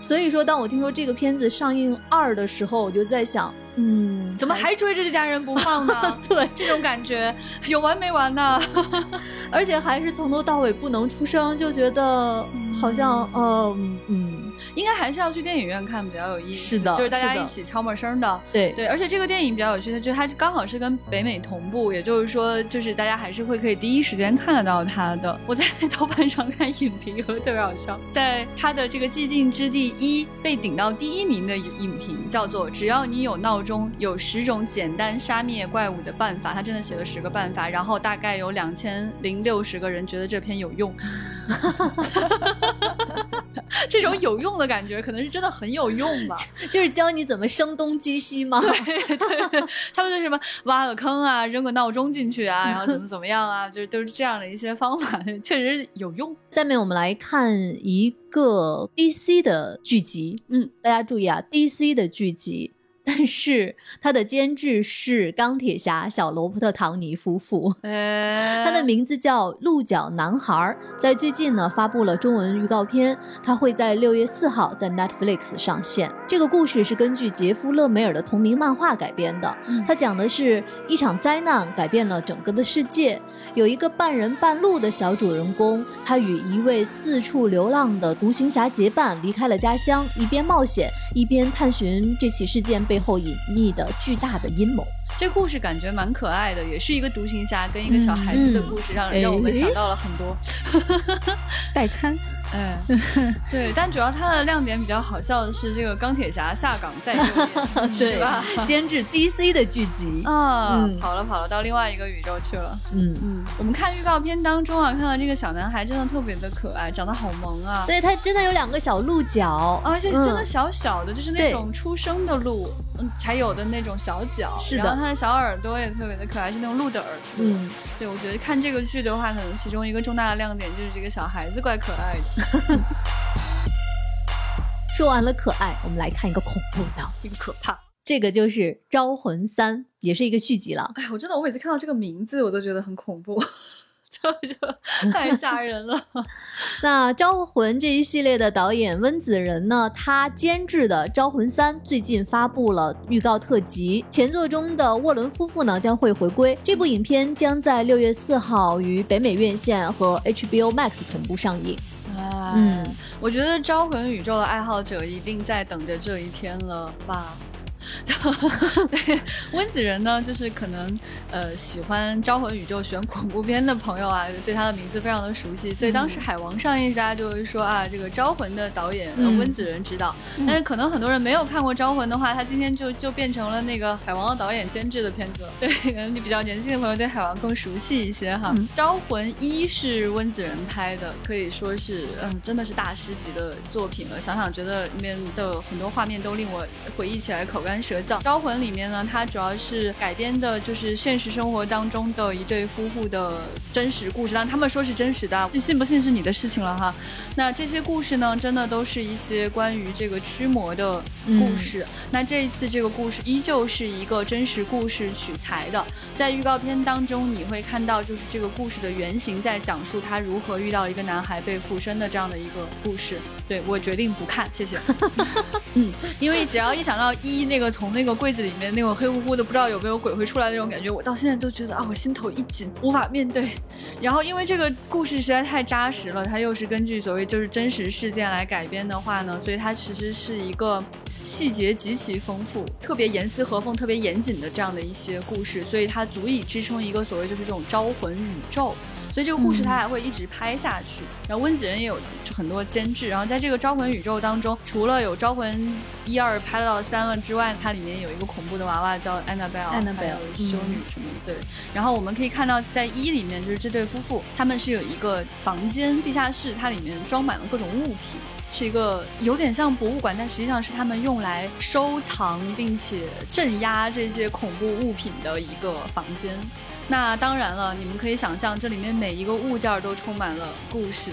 Speaker 3: 所以说，当我听说这个片子上映二的时候，我就在想。
Speaker 1: 嗯，怎么还追着这家人不放呢？
Speaker 3: 对，
Speaker 1: 这种感觉有完没完呢？
Speaker 3: 而且还是从头到尾不能出声，就觉得好像，嗯嗯。
Speaker 1: 应该还是要去电影院看比较有意思，
Speaker 3: 是的，
Speaker 1: 就是大家一起悄默声的，
Speaker 3: 对
Speaker 1: 对。而且这个电影比较有趣的，就是它刚好是跟北美同步，也就是说，就是大家还是会可以第一时间看得到它的。我在豆瓣上看影评，特别好笑，在它的这个既定之地一被顶到第一名的影评叫做“只要你有闹钟，有十种简单杀灭怪物的办法”，他真的写了十个办法，然后大概有两千零六十个人觉得这篇有用。这种有用的感觉，可能是真的很有用吧？
Speaker 3: 就是教你怎么声东击西吗？
Speaker 1: 对对，他们就什么挖个坑啊，扔个闹钟进去啊，然后怎么怎么样啊，就是都是这样的一些方法，确实有用。
Speaker 3: 下面我们来看一个 DC 的剧集，嗯，大家注意啊，DC 的剧集。但是他的监制是钢铁侠小罗伯特·唐尼夫妇，他的名字叫鹿角男孩，在最近呢发布了中文预告片，他会在六月四号在 Netflix 上线。这个故事是根据杰夫·勒梅尔的同名漫画改编的，他讲的是一场灾难改变了整个的世界，有一个半人半鹿的小主人公，他与一位四处流浪的独行侠结伴离开了家乡，一边冒险一边探寻这起事件被。背后隐匿的巨大的阴谋，
Speaker 1: 这故事感觉蛮可爱的，也是一个独行侠跟一个小孩子的故事，让让我们想到了很多
Speaker 2: 代餐。
Speaker 1: 嗯，对，但主要它的亮点比较好笑的是这个钢铁侠下岗再就业，
Speaker 3: 对
Speaker 1: 吧？
Speaker 3: 监制 DC 的剧集
Speaker 1: 啊，跑了跑了到另外一个宇宙去了。嗯嗯，我们看预告片当中啊，看到这个小男孩真的特别的可爱，长得好萌啊。
Speaker 3: 对他真的有两个小鹿角，
Speaker 1: 而且真的小小的，就是那种出生的鹿嗯才有的那种小脚。然后他的小耳朵也特别的可爱，是那种鹿的耳朵。嗯，对，我觉得看这个剧的话，可能其中一个重大的亮点就是这个小孩子怪可爱的。
Speaker 3: 说完了可爱，我们来看一个恐怖的，
Speaker 1: 一个可怕。
Speaker 3: 这个就是《招魂三》，也是一个续集了。
Speaker 1: 哎，我真的，我每次看到这个名字，我都觉得很恐怖。就 就太吓人了。
Speaker 3: 那《招魂》这一系列的导演温子仁呢，他监制的《招魂三》最近发布了预告特辑，前作中的沃伦夫妇呢将会回归。这部影片将在六月四号于北美院线和 HBO Max 同步上映。
Speaker 1: 嗯，我觉得《招魂》宇宙的爱好者一定在等着这一天了吧。对，温子仁呢，就是可能呃喜欢《招魂》宇宙选恐怖片的朋友啊，对他的名字非常的熟悉，所以当时《海王》上映，大家就是说啊，这个《招魂》的导演温子仁执导。但是可能很多人没有看过《招魂》的话，他今天就就变成了那个《海王》的导演监制的片子。对，可能你比较年轻的朋友对《海王》更熟悉一些哈。《招魂一》是温子仁拍的，可以说是嗯，真的是大师级的作品了。想想觉得里面的很多画面都令我回忆起来口干。舌燥招魂里面呢，它主要是改编的，就是现实生活当中的一对夫妇的真实故事。但他们说是真实的，信不信是你的事情了哈。那这些故事呢，真的都是一些关于这个驱魔的故事。那这一次这个故事依旧是一个真实故事取材的。在预告片当中，你会看到就是这个故事的原型在讲述他如何遇到一个男孩被附身的这样的一个故事。对我决定不看，谢谢。嗯，因为只要一想到一那那个。从那个柜子里面那种黑乎乎的，不知道有没有鬼会出来那种感觉，我到现在都觉得啊，我心头一紧，无法面对。然后因为这个故事实在太扎实了，它又是根据所谓就是真实事件来改编的话呢，所以它其实是一个细节极其丰富、特别严丝合缝、特别严谨的这样的一些故事，所以它足以支撑一个所谓就是这种招魂宇宙。所以这个故事它还会一直拍下去。然后温子仁也有很多监制。然后在这个招魂宇宙当中，除了有招魂一二拍到三了之外，它里面有一个恐怖的娃娃叫安娜贝尔，
Speaker 2: 安娜贝尔
Speaker 1: 修女什么的。对。然后我们可以看到，在一里面就是这对夫妇，他们是有一个房间地下室，它里面装满了各种物品，是一个有点像博物馆，但实际上是他们用来收藏并且镇压这些恐怖物品的一个房间。那当然了，你们可以想象，这里面每一个物件都充满了故事。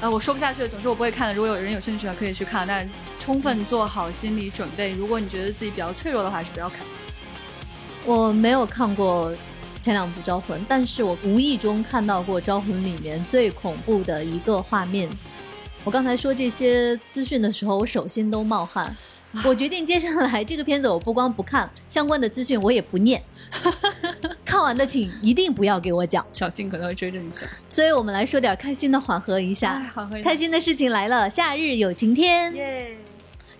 Speaker 1: 呃，我说不下去了，总之我不会看的。如果有人有兴趣的，可以去看，但充分做好心理准备。如果你觉得自己比较脆弱的话，还是不要看。
Speaker 3: 我没有看过前两部《招魂》，但是我无意中看到过《招魂》里面最恐怖的一个画面。我刚才说这些资讯的时候，我手心都冒汗。我决定接下来这个片子我不光不看，相关的资讯我也不念。看完的请一定不要给我讲，
Speaker 1: 小静可能会追着你讲。
Speaker 3: 所以我们来说点开心的，缓和一下。
Speaker 1: 哎缓和
Speaker 3: 开心的事情来了，夏日有晴天。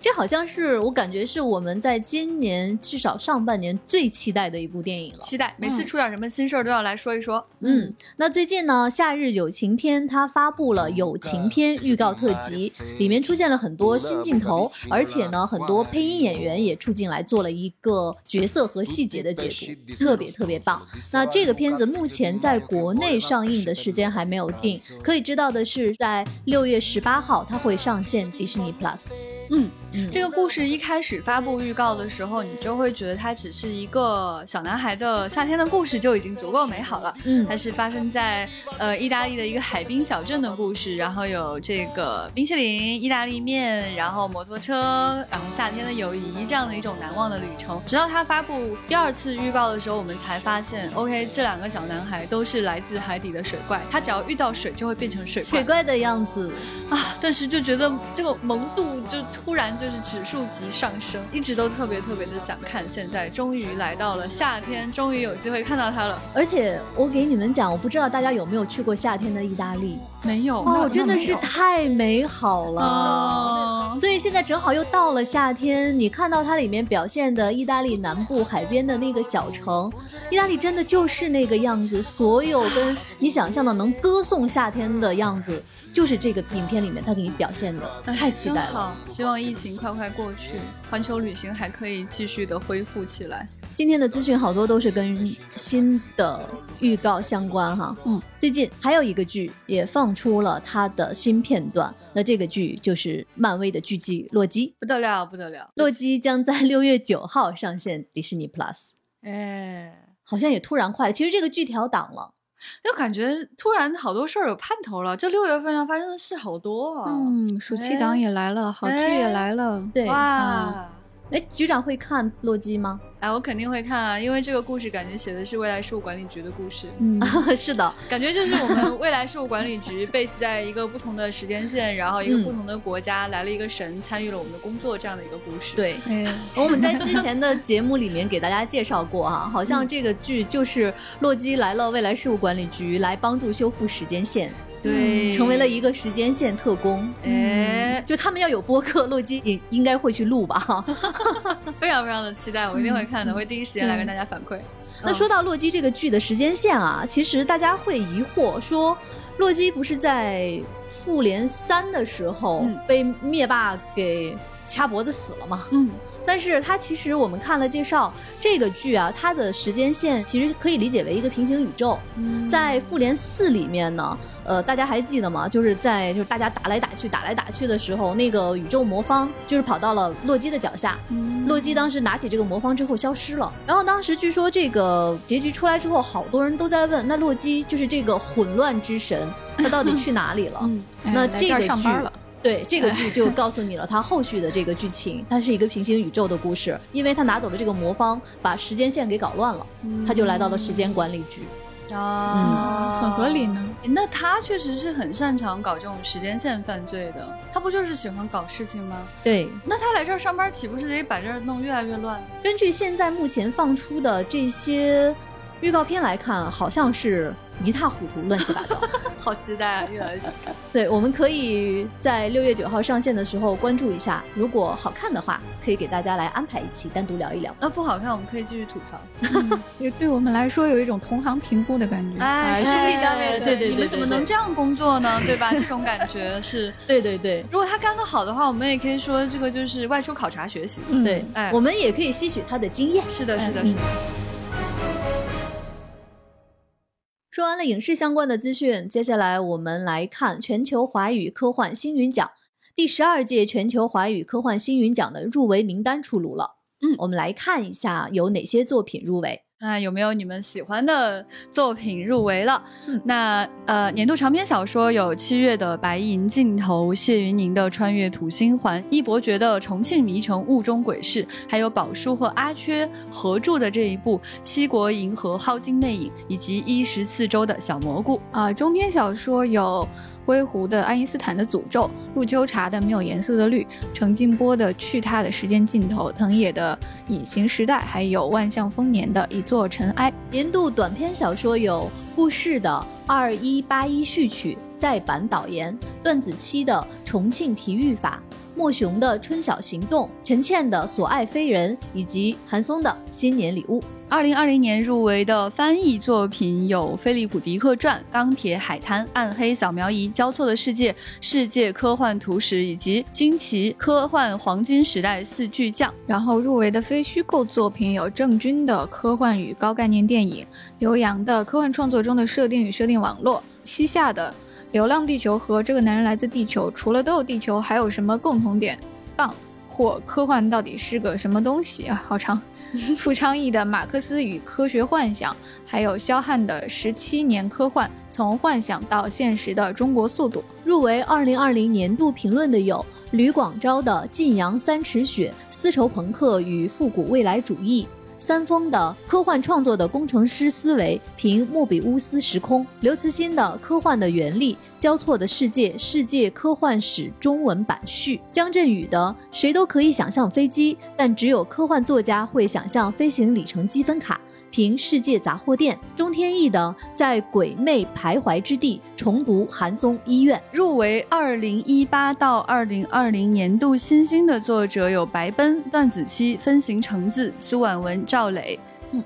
Speaker 3: 这好像是我感觉是我们在今年至少上半年最期待的一部电影了。
Speaker 1: 期待每次出点什么新事儿都要来说一说。
Speaker 3: 嗯，那最近呢，《夏日有晴天》它发布了友情片预告特辑，里面出现了很多新镜头，而且呢，很多配音演员也出镜来做了一个角色和细节的解读，特别特别棒。那这个片子目前在国内上映的时间还没有定，可以知道的是，在六月十八号它会上线迪士尼 Plus。
Speaker 1: 嗯，这个故事一开始发布预告的时候，你就会觉得它只是一个小男孩的夏天的故事，就已经足够美好了。嗯，它是发生在呃意大利的一个海滨小镇的故事，然后有这个冰淇淋、意大利面，然后摩托车，然后夏天的友谊这样的一种难忘的旅程。直到它发布第二次预告的时候，我们才发现，OK，这两个小男孩都是来自海底的水怪，他只要遇到水就会变成水怪，
Speaker 3: 水怪的样子
Speaker 1: 啊！顿时就觉得这个萌度就。突然就是指数级上升，一直都特别特别的想看，现在终于来到了夏天，终于有机会看到它了。
Speaker 3: 而且我给你们讲，我不知道大家有没有去过夏天的意大利？
Speaker 1: 没有
Speaker 3: 哦，真的是太美好了。所以现在正好又到了夏天，你看到它里面表现的意大利南部海边的那个小城，意大利真的就是那个样子，所有跟你想象的能歌颂夏天的样子。就是这个影片里面他给你表现的，太期待了。
Speaker 1: 好希望疫情快快过去，环球旅行还可以继续的恢复起来。
Speaker 3: 今天的资讯好多都是跟新的预告相关哈。嗯，最近还有一个剧也放出了它的新片段，那这个剧就是漫威的剧集《洛基》，
Speaker 1: 不得了，不得了！
Speaker 3: 洛基将在六月九号上线迪士尼 Plus。哎，好像也突然快，其实这个剧调档了。
Speaker 1: 就感觉突然好多事儿有盼头了，这六月份要发生的事好多啊！
Speaker 2: 嗯，暑期档也来了，好剧也来了，
Speaker 3: 对哇。哎，局长会看《洛基》吗？
Speaker 1: 哎，我肯定会看啊，因为这个故事感觉写的是未来事务管理局的故事。
Speaker 3: 嗯，是的，
Speaker 1: 感觉就是我们未来事务管理局 base 在一个不同的时间线，然后一个不同的国家来了一个神参与了我们的工作这样的一个故事。
Speaker 3: 对，我们在之前的节目里面给大家介绍过啊，好像这个剧就是洛基来了未来事务管理局来帮助修复时间线。
Speaker 1: 对，
Speaker 3: 成为了一个时间线特工。哎，就他们要有播客，洛基也应该会去录吧？
Speaker 1: 非常非常的期待，我一定会看的，会第一时间来跟大家反馈。
Speaker 3: 那说到洛基这个剧的时间线啊，其实大家会疑惑说，洛基不是在复联三的时候被灭霸给掐脖子死了吗？嗯。但是它其实我们看了介绍，这个剧啊，它的时间线其实可以理解为一个平行宇宙。在复联四里面呢，呃，大家还记得吗？就是在就是大家打来打去打来打去的时候，那个宇宙魔方就是跑到了洛基的脚下。洛基当时拿起这个魔方之后消失了。然后当时据说这个结局出来之后，好多人都在问，那洛基就是这个混乱之神，他到底去哪里了？那这个剧。对这个剧就告诉你了，它后续的这个剧情，它是一个平行宇宙的故事，因为他拿走了这个魔方，把时间线给搞乱了，他就来到了时间管理局。
Speaker 2: 啊，很合理呢。
Speaker 1: 那他确实是很擅长搞这种时间线犯罪的，他不就是喜欢搞事情吗？
Speaker 3: 对，
Speaker 1: 那他来这儿上班，岂不是得把这儿弄越来越乱？
Speaker 3: 根据现在目前放出的这些预告片来看，好像是。一塌糊涂，乱七八糟，
Speaker 1: 好期待啊！越来越想看。
Speaker 3: 对，我们可以在六月九号上线的时候关注一下，如果好看的话，可以给大家来安排一期单独聊一聊。
Speaker 1: 那不好看，我们可以继续吐槽。
Speaker 2: 也对我们来说有一种同行评估的感觉。
Speaker 1: 哎，
Speaker 2: 兄弟单位，
Speaker 3: 对对，
Speaker 1: 你们怎么能这样工作呢？对吧？这种感觉是。
Speaker 3: 对对对，
Speaker 1: 如果他干得好的话，我们也可以说这个就是外出考察学习。
Speaker 3: 对，哎，我们也可以吸取他的经验。
Speaker 1: 是的，是的，是的。
Speaker 3: 说完了影视相关的资讯，接下来我们来看全球华语科幻星云奖第十二届全球华语科幻星云奖的入围名单出炉了。嗯，我们来看一下有哪些作品入围。
Speaker 1: 啊，有没有你们喜欢的作品入围了？那呃，年度长篇小说有七月的《白银尽头》，谢云宁的《穿越土星环》，易伯爵的《重庆迷城雾中鬼事》，还有宝叔和阿缺合著的这一部《七国银河耗尽魅影》，以及一十四周的小蘑菇。
Speaker 2: 啊，中篇小说有。灰狐的爱因斯坦的诅咒，陆秋茶的没有颜色的绿，程静波的去他的时间尽头，藤野的隐形时代，还有万象丰年的一座尘埃。
Speaker 3: 年度短篇小说有故事的二一八一序曲再版导言，段子期的重庆体育法。莫雄的《春晓行动》，陈倩的《所爱非人》，以及韩松的《新年礼物》。
Speaker 1: 二零二零年入围的翻译作品有《菲利普·迪克传》《钢铁海滩》《暗黑扫描仪》《交错的世界》《世界科幻图史》以及《惊奇科幻黄金时代四巨匠》。
Speaker 2: 然后入围的非虚构作品有郑钧的科幻与高概念电影，刘洋的科幻创作中的设定与设定网络，西夏的。流浪地球和这个男人来自地球，除了都有地球，还有什么共同点？棒或科幻到底是个什么东西啊？好长。傅昌义的《马克思与科学幻想》，还有肖汉的《十七年科幻：从幻想到现实的中国速度》。
Speaker 3: 入围二零二零年度评论的有吕广昭的《晋阳三尺雪：丝绸朋克与复古未来主义》。三丰的科幻创作的工程师思维，凭莫比乌斯时空；刘慈欣的科幻的原力，交错的世界世界科幻史中文版序；姜振宇的谁都可以想象飞机，但只有科幻作家会想象飞行里程积分卡。凭世界杂货店，钟天翼等在鬼魅徘徊之地重读韩松医院
Speaker 1: 入围二零一八到二零二零年度新星的作者有白奔、段子期、分形橙子、苏婉文、赵磊。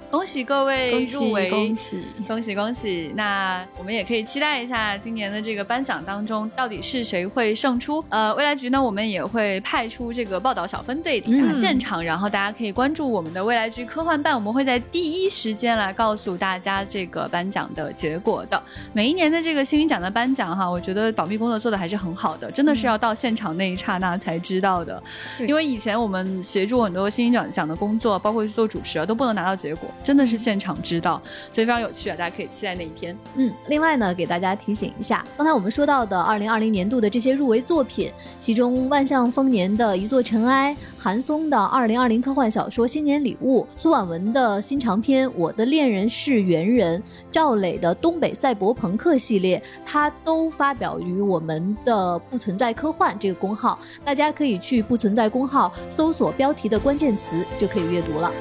Speaker 1: 恭喜各位入围，
Speaker 2: 恭喜
Speaker 1: 恭喜恭喜！那我们也可以期待一下今年的这个颁奖当中，到底是谁会胜出？呃，未来局呢，我们也会派出这个报道小分队抵达现场，然后大家可以关注我们的未来局科幻办，我们会在第一时间来告诉大家这个颁奖的结果的。每一年的这个星云奖的颁奖哈，我觉得保密工作做的还是很好的，真的是要到现场那一刹那才知道的。因为以前我们协助很多星云奖奖的工作，包括去做主持啊，都不能拿到结果。真的是现场知道，所以非常有趣啊！大家可以期待那一天。
Speaker 3: 嗯，另外呢，给大家提醒一下，刚才我们说到的二零二零年度的这些入围作品，其中万象丰年的一座尘埃，韩松的二零二零科幻小说新年礼物，苏婉文的新长篇我的恋人是猿人，赵磊的东北赛博朋克系列，它都发表于我们的不存在科幻这个公号，大家可以去不存在公号搜索标题的关键词，就可以阅读了。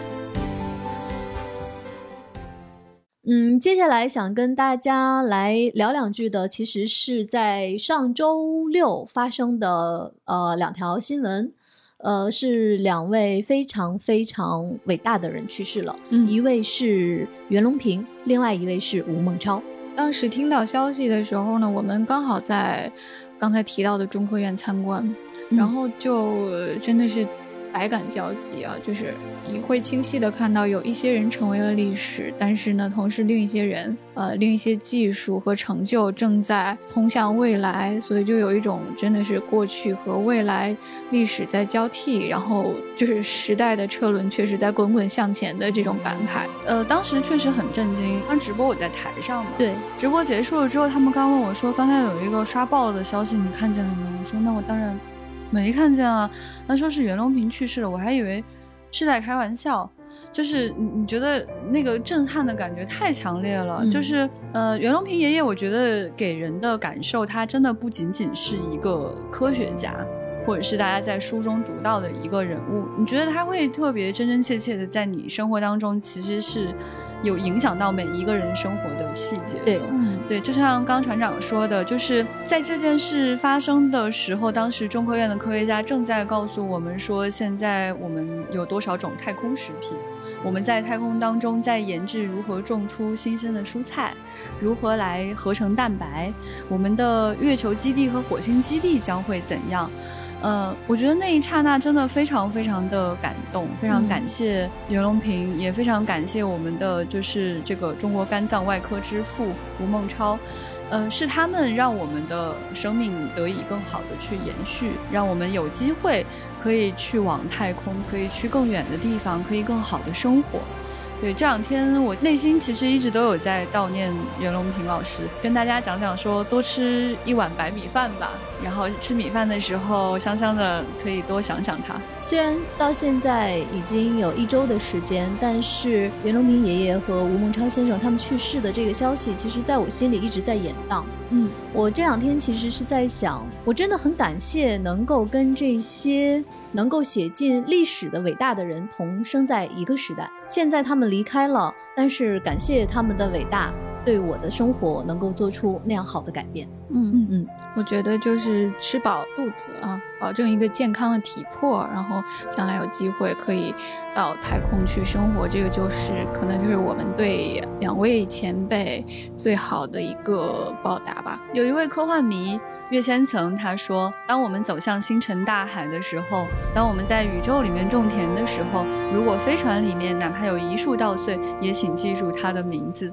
Speaker 3: 嗯，接下来想跟大家来聊两句的，其实是在上周六发生的呃两条新闻，呃是两位非常非常伟大的人去世了，嗯一位是袁隆平，另外一位是吴孟超。
Speaker 2: 当时听到消息的时候呢，我们刚好在刚才提到的中科院参观，然后就真的是。百感交集啊，就是你会清晰的看到有一些人成为了历史，但是呢，同时另一些人，呃，另一些技术和成就正在通向未来，所以就有一种真的是过去和未来历史在交替，然后就是时代的车轮确实在滚滚向前的这种感慨。
Speaker 1: 呃，当时确实很震惊。当直播我在台上嘛，
Speaker 3: 对，
Speaker 1: 直播结束了之后，他们刚问我说，刚才有一个刷爆了的消息，你看见了吗？我说那我当然。没看见啊，他说是袁隆平去世了，我还以为是在开玩笑。就是你你觉得那个震撼的感觉太强烈了。就是呃，袁隆平爷爷，我觉得给人的感受，他真的不仅仅是一个科学家，或者是大家在书中读到的一个人物。你觉得他会特别真真切切的在你生活当中，其实是。有影响到每一个人生活的细节。
Speaker 3: 对，
Speaker 1: 嗯，对，就像刚船长说的，就是在这件事发生的时候，当时中科院的科学家正在告诉我们说，现在我们有多少种太空食品，我们在太空当中在研制如何种出新鲜的蔬菜，如何来合成蛋白，我们的月球基地和火星基地将会怎样。呃，我觉得那一刹那真的非常非常的感动，非常感谢袁隆平，也非常感谢我们的就是这个中国肝脏外科之父吴孟超，呃，是他们让我们的生命得以更好的去延续，让我们有机会可以去往太空，可以去更远的地方，可以更好的生活。对，这两天我内心其实一直都有在悼念袁隆平老师，跟大家讲讲说多吃一碗白米饭吧，然后吃米饭的时候香香的，可以多想想他。
Speaker 3: 虽然到现在已经有一周的时间，但是袁隆平爷爷和吴孟超先生他们去世的这个消息，其实在我心里一直在演荡。嗯，我这两天其实是在想，我真的很感谢能够跟这些能够写进历史的伟大的人同生在一个时代。现在他们离开了，但是感谢他们的伟大，对我的生活能够做出那样好的改变。
Speaker 2: 嗯嗯嗯，我觉得就是吃饱肚子啊，保证一个健康的体魄，然后将来有机会可以到太空去生活，这个就是可能就是我们对两位前辈最好的一个报答吧。
Speaker 1: 有一位科幻迷。岳千层他说：“当我们走向星辰大海的时候，当我们在宇宙里面种田的时候，如果飞船里面哪怕有一树稻穗，也请记住它的名字。”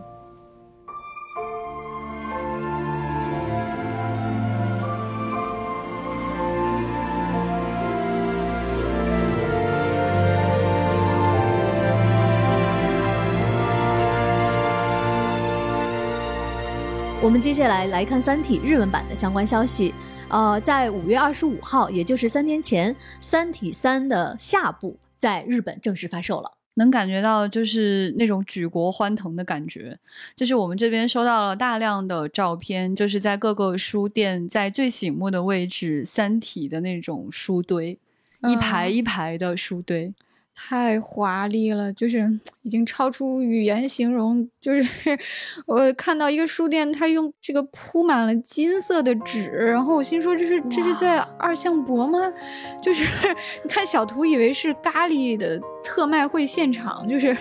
Speaker 3: 们接下来来看《三体》日文版的相关消息。呃，在五月二十五号，也就是三天前，《三体三》的下部在日本正式发售了。
Speaker 1: 能感觉到就是那种举国欢腾的感觉。就是我们这边收到了大量的照片，就是在各个书店在最醒目的位置，《三体》的那种书堆，一排一排的书堆。
Speaker 2: 太华丽了，就是已经超出语言形容。就是 我看到一个书店，它用这个铺满了金色的纸，然后我心说这是这是在二向箔吗？就是 你看小图以为是咖喱的特卖会现场，就是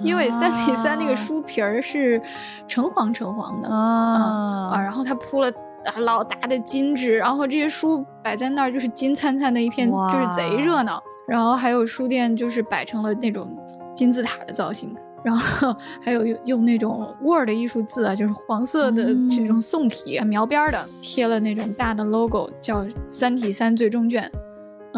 Speaker 2: 因为三体三那个书皮儿是橙黄橙黄的啊啊，然后它铺了老大的金纸，然后这些书摆在那儿就是金灿灿的一片，就是贼热闹。然后还有书店，就是摆成了那种金字塔的造型，然后 还有用用那种 Word 艺术字啊，就是黄色的这种宋体描边的，贴了那种大的 logo，叫《三体三最终卷》，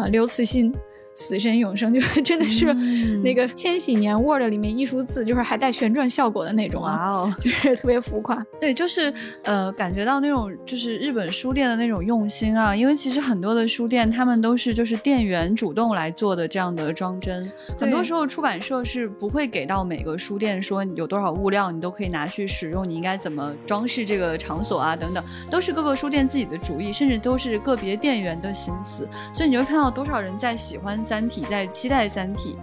Speaker 2: 啊，刘慈欣。死神永生 就真的是那个千禧年 Word 里面艺术字，就是还带旋转效果的那种啊，就是特别浮夸。
Speaker 1: 对，就是呃，感觉到那种就是日本书店的那种用心啊，因为其实很多的书店他们都是就是店员主动来做的这样的装帧，很多时候出版社是不会给到每个书店说有多少物料你都可以拿去使用，你应该怎么装饰这个场所啊等等，都是各个书店自己的主意，甚至都是个别店员的心思，所以你会看到多少人在喜欢。三体在期待三体，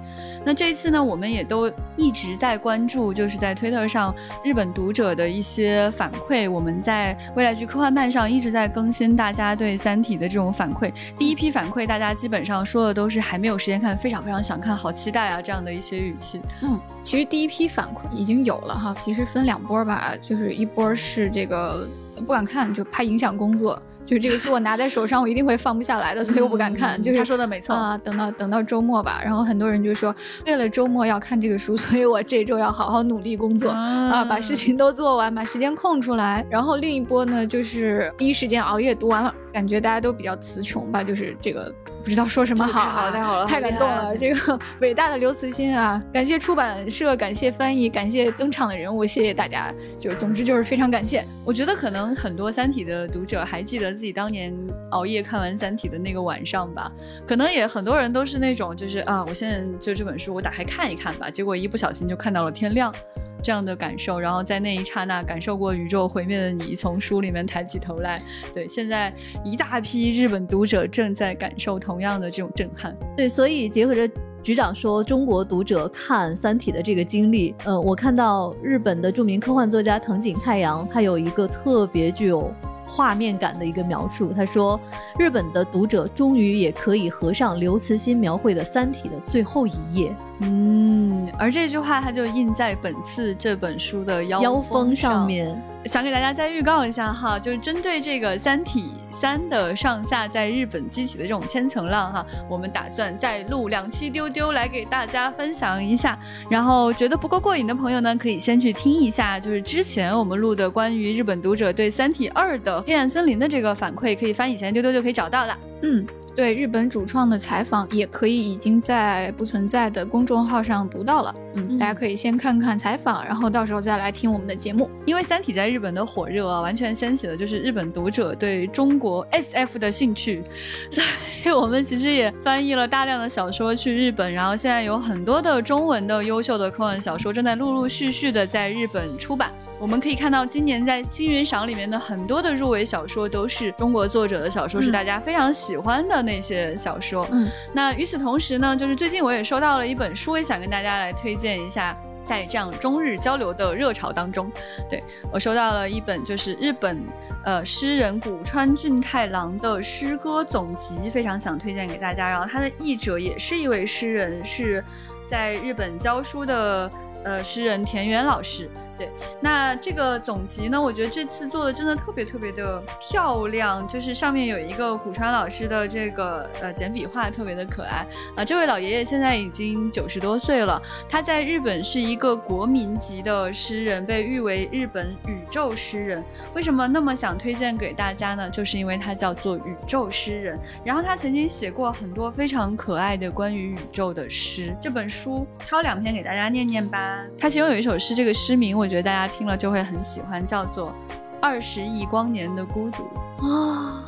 Speaker 1: 那这次呢，我们也都一直在关注，就是在推特上日本读者的一些反馈。我们在未来剧科幻漫上一直在更新大家对三体的这种反馈。第一批反馈，大家基本上说的都是还没有时间看，非常非常想看，好期待啊这样的一些语气。
Speaker 2: 嗯，其实第一批反馈已经有了哈，其实分两波吧，就是一波是这个不敢看，就怕影响工作。就是这个书我拿在手上，我一定会放不下来的，所以我不敢看。就是
Speaker 1: 他说的没错
Speaker 2: 啊，等到等到周末吧。然后很多人就说，为了周末要看这个书，所以我这周要好好努力工作啊，把事情都做完，把时间空出来。然后另一波呢，就是第一时间熬夜读完了。感觉大家都比较词穷吧，就是这个不知道说什么好，
Speaker 1: 太好了，
Speaker 2: 太感动了。这个 伟大的刘慈欣啊，感谢出版社，感谢翻译，感谢登场的人物，谢谢大家。就总之就是非常感谢。
Speaker 1: 我觉得可能很多《三体》的读者还记得自己当年熬夜看完《三体》的那个晚上吧？可能也很多人都是那种，就是啊，我现在就这本书，我打开看一看吧。结果一不小心就看到了天亮。这样的感受，然后在那一刹那感受过宇宙毁灭的你，从书里面抬起头来。对，现在一大批日本读者正在感受同样的这种震撼。
Speaker 3: 对，所以结合着局长说中国读者看《三体》的这个经历，嗯，我看到日本的著名科幻作家藤井太阳，他有一个特别具有画面感的一个描述。他说，日本的读者终于也可以合上刘慈欣描绘的《三体》的最后一页。
Speaker 1: 嗯，而这句话它就印在本次这本书的
Speaker 3: 腰封上面。
Speaker 1: 想给大家再预告一下哈，就是针对这个《三体三》的上下在日本激起的这种千层浪哈，我们打算再录两期丢丢来给大家分享一下。然后觉得不够过瘾的朋友呢，可以先去听一下，就是之前我们录的关于日本读者对《三体二》的黑暗森林的这个反馈，可以翻以前丢丢就可以找到了。
Speaker 2: 嗯。对日本主创的采访，也可以已经在不存在的公众号上读到了。嗯，大家可以先看看采访，然后到时候再来听我们的节目。
Speaker 1: 因为《三体》在日本的火热啊，完全掀起了就是日本读者对中国 SF 的兴趣，所以我们其实也翻译了大量的小说去日本，然后现在有很多的中文的优秀的科幻小说正在陆陆续续的在日本出版。我们可以看到，今年在星云赏里面的很多的入围小说都是中国作者的小说，是大家非常喜欢的那些小说。嗯，那与此同时呢，就是最近我也收到了一本书，也想跟大家来推荐一下。在这样中日交流的热潮当中，对我收到了一本就是日本呃诗人古川俊太郎的诗歌总集，非常想推荐给大家。然后他的译者也是一位诗人，是在日本教书的呃诗人田园老师。对，那这个总集呢，我觉得这次做的真的特别特别的漂亮，就是上面有一个古川老师的这个呃简笔画，特别的可爱啊。这位老爷爷现在已经九十多岁了，他在日本是一个国民级的诗人，被誉为日本宇宙诗人。为什么那么想推荐给大家呢？就是因为他叫做宇宙诗人，然后他曾经写过很多非常可爱的关于宇宙的诗。这本书挑两篇给大家念念吧。他其中有一首诗，这个诗名我。我觉得大家听了就会很喜欢，叫做《二十亿光年的孤独》
Speaker 3: 哦。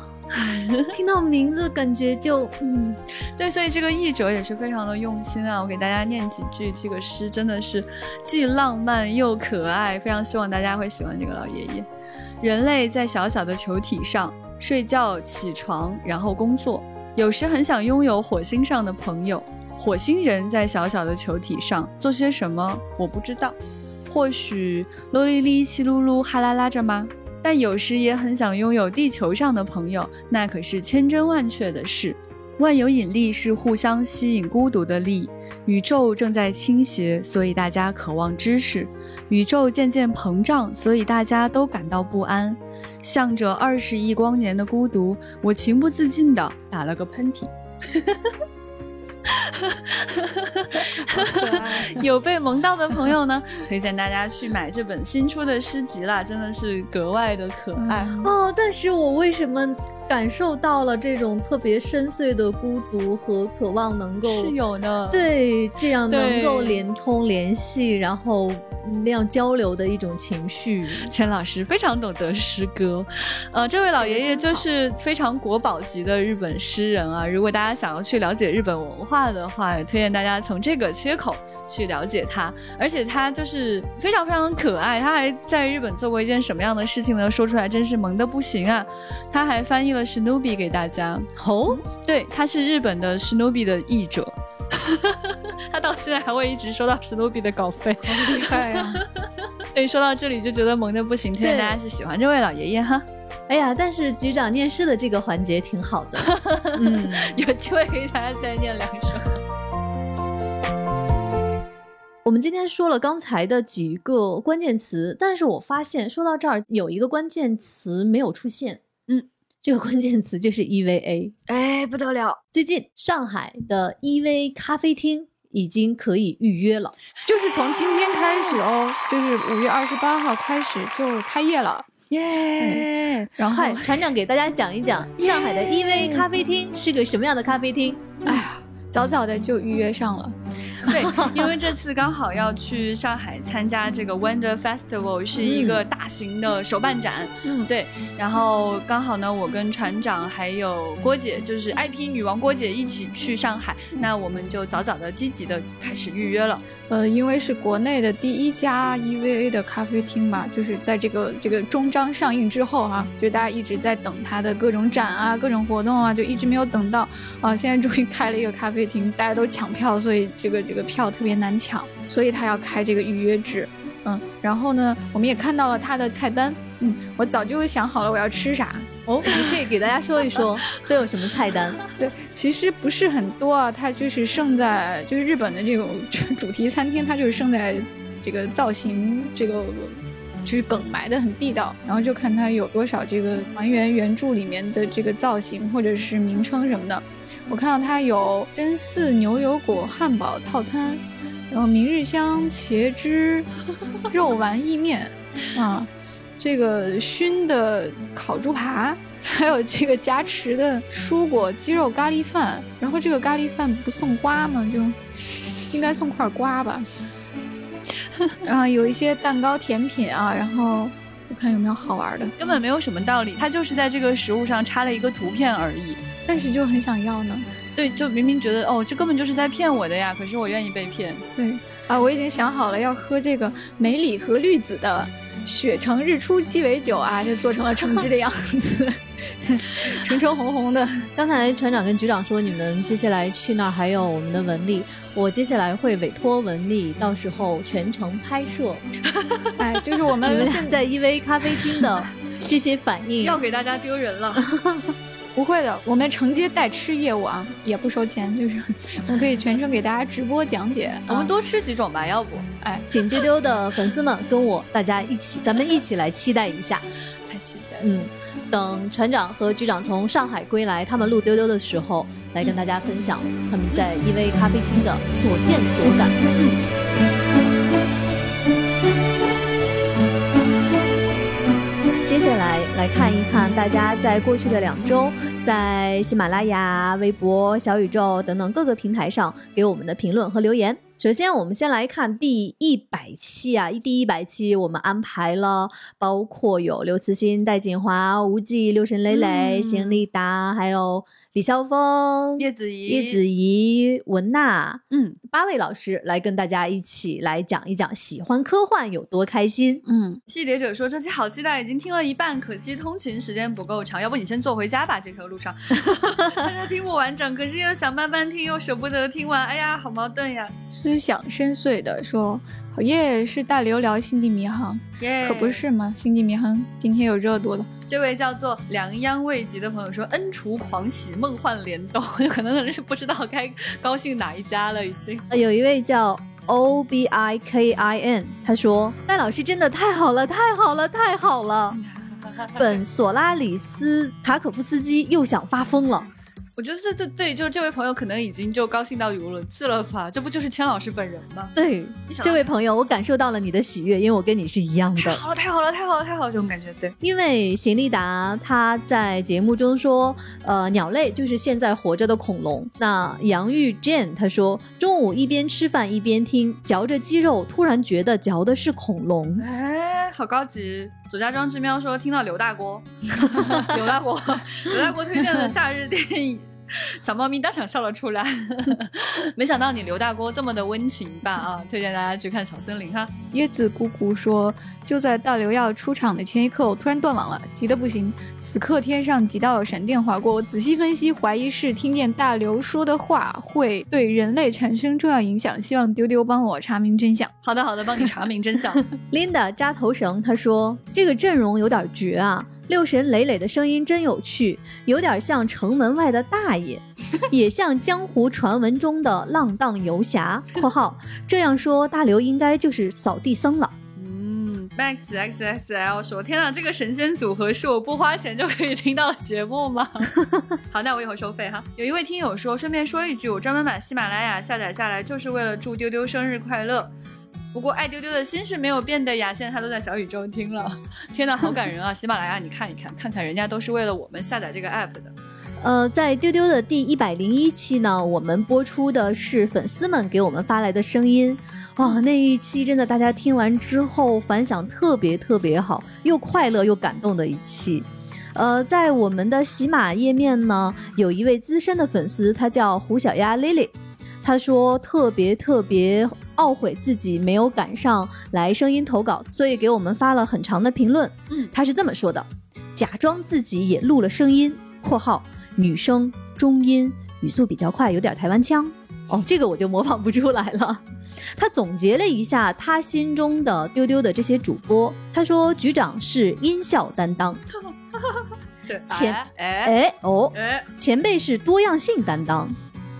Speaker 3: 听到名字感觉就嗯，
Speaker 1: 对，所以这个译者也是非常的用心啊。我给大家念几句，这个诗真的是既浪漫又可爱，非常希望大家会喜欢这个老爷爷。人类在小小的球体上睡觉、起床，然后工作，有时很想拥有火星上的朋友。火星人在小小的球体上做些什么？我不知道。或许啰哩哩、气噜噜、哈啦啦着吗？但有时也很想拥有地球上的朋友，那可是千真万确的事。万有引力是互相吸引孤独的力。宇宙正在倾斜，所以大家渴望知识。宇宙渐渐膨胀，所以大家都感到不安。向着二十亿光年的孤独，我情不自禁地打了个喷嚏。有被萌到的朋友呢，推荐大家去买这本新出的诗集啦，真的是格外的可爱
Speaker 3: 哦。但是我为什么感受到了这种特别深邃的孤独和渴望能够
Speaker 1: 是有呢，
Speaker 3: 对，这样能够连通联系，然后。那样交流的一种情绪，
Speaker 1: 钱老师非常懂得诗歌，呃，这位老爷爷就是非常国宝级的日本诗人啊。如果大家想要去了解日本文化的话，也推荐大家从这个切口去了解他。而且他就是非常非常的可爱，他还在日本做过一件什么样的事情呢？说出来真是萌的不行啊！他还翻译了史努比给大家。
Speaker 3: 哦，
Speaker 1: 对，他是日本的史努比的译者。他到现在还会一直收到史努比的稿费，
Speaker 2: 好厉害呀！
Speaker 1: 所以说到这里就觉得萌的不行，推荐大家是喜欢这位老爷爷哈。
Speaker 3: 哎呀，但是局长念诗的这个环节挺好的，
Speaker 1: 嗯，有机会给大家再念两首。
Speaker 3: 我们今天说了刚才的几个关键词，但是我发现说到这儿有一个关键词没有出现，嗯。这个关键词就是 EVA，
Speaker 1: 哎，不得了！
Speaker 3: 最近上海的 EV 咖啡厅已经可以预约了，
Speaker 2: 就是从今天开始哦，就是五月二十八号开始就开业了，
Speaker 1: 耶！
Speaker 2: 然后
Speaker 3: 船长给大家讲一讲上海的 EV 咖啡厅是个什么样的咖啡厅。
Speaker 2: 哎呀，早早的就预约上了。
Speaker 1: 对，因为这次刚好要去上海参加这个 Wonder Festival，是一个大型的手办展。嗯，对。然后刚好呢，我跟船长还有郭姐，就是 IP 女王郭姐一起去上海，那我们就早早的积极的开始预约了。
Speaker 2: 呃，因为是国内的第一家 EVA 的咖啡厅嘛，就是在这个这个终章上映之后哈，就大家一直在等它的各种展啊、各种活动啊，就一直没有等到啊，现在终于开了一个咖啡厅，大家都抢票，所以这个这个票特别难抢，所以他要开这个预约制。嗯，然后呢，我们也看到了他的菜单，嗯，我早就想好了我要吃啥。
Speaker 3: 哦，你可以给大家说一说 都有什么菜单？
Speaker 2: 对，其实不是很多啊，它就是胜在就是日本的这种主题餐厅，它就是胜在这个造型，这个就是梗埋的很地道，然后就看它有多少这个还原原著里面的这个造型或者是名称什么的。我看到它有真四牛油果汉堡套餐，然后明日香茄汁 肉丸意面啊。这个熏的烤猪扒，还有这个夹持的蔬果鸡肉咖喱饭。然后这个咖喱饭不送瓜吗？就应该送块瓜吧。然后有一些蛋糕甜品啊，然后我看有没有好玩的，
Speaker 1: 根本没有什么道理，它就是在这个食物上插了一个图片而已。
Speaker 2: 但是就很想要呢。
Speaker 1: 对，就明明觉得哦，这根本就是在骗我的呀，可是我愿意被骗。
Speaker 2: 对啊，我已经想好了要喝这个梅里和绿子的雪城日出鸡尾酒啊，就做成了橙汁的样子，橙橙红红的。
Speaker 3: 刚才船长跟局长说，你们接下来去那儿还有我们的文丽，我接下来会委托文丽，到时候全程拍摄。
Speaker 2: 哎，就是我们
Speaker 3: 现在 EV 咖啡厅的这些反应，
Speaker 1: 要给大家丢人了。
Speaker 2: 不会的，我们承接代吃业务啊，也不收钱，就是 我们可以全程给大家直播讲解。
Speaker 1: 我们多吃几种吧，要不？
Speaker 3: 哎，请丢丢的粉丝们跟我大家一起，咱们一起来期待一下。
Speaker 1: 太期待。
Speaker 3: 嗯，等船长和局长从上海归来，他们录丢丢的时候，来跟大家分享他们在 EV 咖啡厅的所见所感。接 下来来看一看大家在过去的两周，在喜马拉雅、微博、小宇宙等等各个平台上给我们的评论和留言。首先，我们先来看第一百期啊，第一百期我们安排了，包括有刘慈欣、戴锦华、吴忌、六神磊磊、邢立达，还有。李霄峰、
Speaker 1: 叶子怡、
Speaker 3: 叶子怡、文娜，嗯，八位老师来跟大家一起来讲一讲喜欢科幻有多开心。
Speaker 1: 嗯，系列者说这期好期待，已经听了一半，可惜通勤时间不够长，要不你先坐回家吧，这条路上，大家听不完整，可是又想慢慢听，又舍不得听完，哎呀，好矛盾呀。
Speaker 2: 思想深邃的说，好耶，是大刘聊星际迷航，
Speaker 1: 耶，
Speaker 2: 可不是嘛？星际迷航今天有热度了。
Speaker 1: 这位叫做良央未及的朋友说：“恩厨狂喜，梦幻联动，可能可能是不知道该高兴哪一家了，已经。”
Speaker 3: 有一位叫 O B I K I N，他说：“戴老师真的太好了，太好了，太好了！本索拉里斯塔可夫斯基又想发疯了。”
Speaker 1: 我觉得这这对，就是这位朋友可能已经就高兴到语无伦次了吧？这不就是千老师本人吗？
Speaker 3: 对，这位朋友，我感受到了你的喜悦，因为我跟你是一样的。
Speaker 1: 好了，太好了，太好了，太好了，这种感觉。对，
Speaker 3: 因为邢立达他在节目中说，呃，鸟类就是现在活着的恐龙。那杨玉 Jane 他说，中午一边吃饭一边听，嚼着鸡肉，突然觉得嚼的是恐龙。
Speaker 1: 哎，好高级。左家庄之喵说，听到刘大锅，刘大锅，刘大锅推荐的夏日电影。小猫咪当场笑了出来，没想到你刘大锅这么的温情吧？啊，推荐大家去看小森林哈。
Speaker 2: 椰子姑姑说，就在大刘要出场的前一刻，我突然断网了，急得不行。此刻天上几道闪电划过，我仔细分析，怀疑是听见大刘说的话会对人类产生重要影响，希望丢丢帮我查明真相。
Speaker 1: 好的，好的，帮你查明真相。
Speaker 3: Linda 扎头绳，他说这个阵容有点绝啊。六神磊磊的声音真有趣，有点像城门外的大爷，也像江湖传闻中的浪荡游侠。（括号这样说，大刘应该就是扫地僧了。）
Speaker 1: 嗯，Max X X L 说：“天哪，这个神仙组合是我不花钱就可以听到的节目吗？” 好，那我以后收费哈。有一位听友说：“顺便说一句，我专门把喜马拉雅下载下来，就是为了祝丢丢生日快乐。”不过爱丢丢的心是没有变的呀，现在他都在小宇宙听了，天呐，好感人啊！喜马拉雅，你看一看，看看人家都是为了我们下载这个 app 的。
Speaker 3: 呃，在丢丢的第一百零一期呢，我们播出的是粉丝们给我们发来的声音，哇，那一期真的大家听完之后反响特别特别好，又快乐又感动的一期。呃，在我们的喜马页面呢，有一位资深的粉丝，他叫胡小丫 Lily。他说特别特别懊悔自己没有赶上来声音投稿，所以给我们发了很长的评论。嗯，他是这么说的：假装自己也录了声音（括号女生中音，语速比较快，有点台湾腔）。哦，这个我就模仿不出来了。他总结了一下他心中的丢丢的这些主播，他说局长是音效担当，
Speaker 1: 前
Speaker 3: 哎哦，前辈是多样性担当。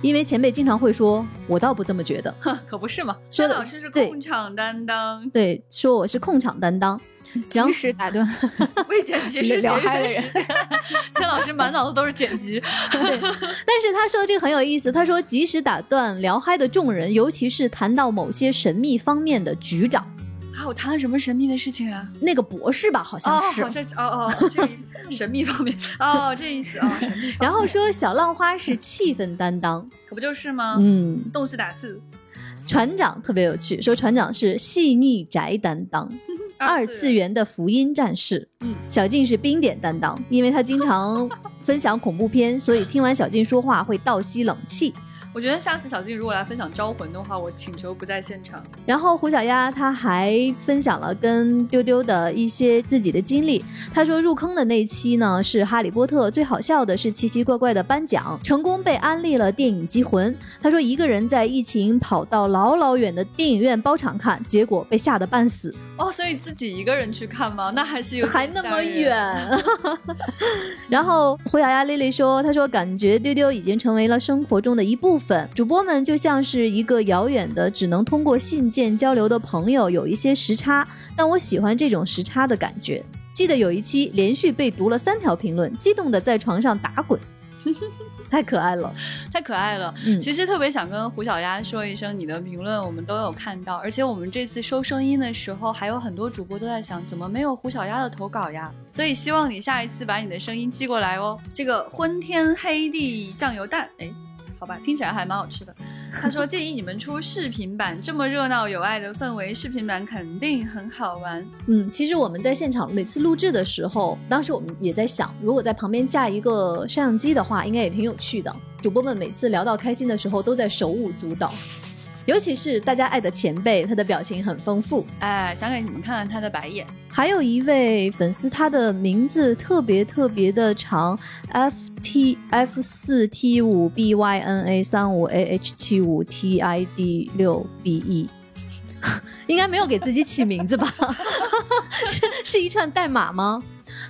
Speaker 3: 因为前辈经常会说，我倒不这么觉得，
Speaker 1: 可不是嘛。说老师是控场担当，
Speaker 3: 对，说我是控场担当，
Speaker 2: 及时打断
Speaker 1: 未剪辑是 聊嗨的人。千老师满脑子都是剪辑，
Speaker 3: 但是他说的这个很有意思。他说及时打断聊嗨的众人，尤其是谈到某些神秘方面的局长。
Speaker 1: 还有谈了什么神秘的事情啊？
Speaker 3: 那个博士吧，好像是，哦
Speaker 1: 好像哦哦，这 神秘方面哦，这意思哦，神秘。
Speaker 3: 然后说小浪花是气氛担当，
Speaker 1: 可不就是吗？
Speaker 3: 嗯，
Speaker 1: 动次打次。
Speaker 3: 船长特别有趣，说船长是细腻宅担当，二次元的福音战士。嗯，小静是冰点担当，因为他经常分享恐怖片，所以听完小静说话会倒吸冷气。
Speaker 1: 我觉得下次小静如果来分享招魂的话，我请求不在现场。
Speaker 3: 然后胡小丫她还分享了跟丢丢的一些自己的经历。她说入坑的那期呢是哈利波特，最好笑的是奇奇怪怪的颁奖，成功被安利了电影《机魂》。她说一个人在疫情跑到老老远的电影院包场看，结果被吓得半死。
Speaker 1: 哦，所以自己一个人去看吗？那还是有
Speaker 3: 还那么远。然后胡小丫丽丽说，她说感觉丢丢已经成为了生活中的一部分。主播们就像是一个遥远的、只能通过信件交流的朋友，有一些时差，但我喜欢这种时差的感觉。记得有一期连续被读了三条评论，激动的在床上打滚，太可爱了，
Speaker 1: 太可爱了。嗯，其实特别想跟胡小丫说一声，你的评论我们都有看到，而且我们这次收声音的时候，还有很多主播都在想，怎么没有胡小丫的投稿呀？所以希望你下一次把你的声音寄过来哦。这个昏天黑地酱油蛋，哎。好吧，听起来还蛮好吃的。他说建议你们出视频版，这么热闹有爱的氛围，视频版肯定很好玩。
Speaker 3: 嗯，其实我们在现场每次录制的时候，当时我们也在想，如果在旁边架一个摄像机的话，应该也挺有趣的。主播们每次聊到开心的时候，都在手舞足蹈。尤其是大家爱的前辈，他的表情很丰富。
Speaker 1: 哎，想给你们看看他的白眼。
Speaker 3: 还有一位粉丝，他的名字特别特别的长，F T F 四 T 五 B Y N A 三五 A H 七五 T I D 六 B E，应该没有给自己起名字吧？是是一串代码吗？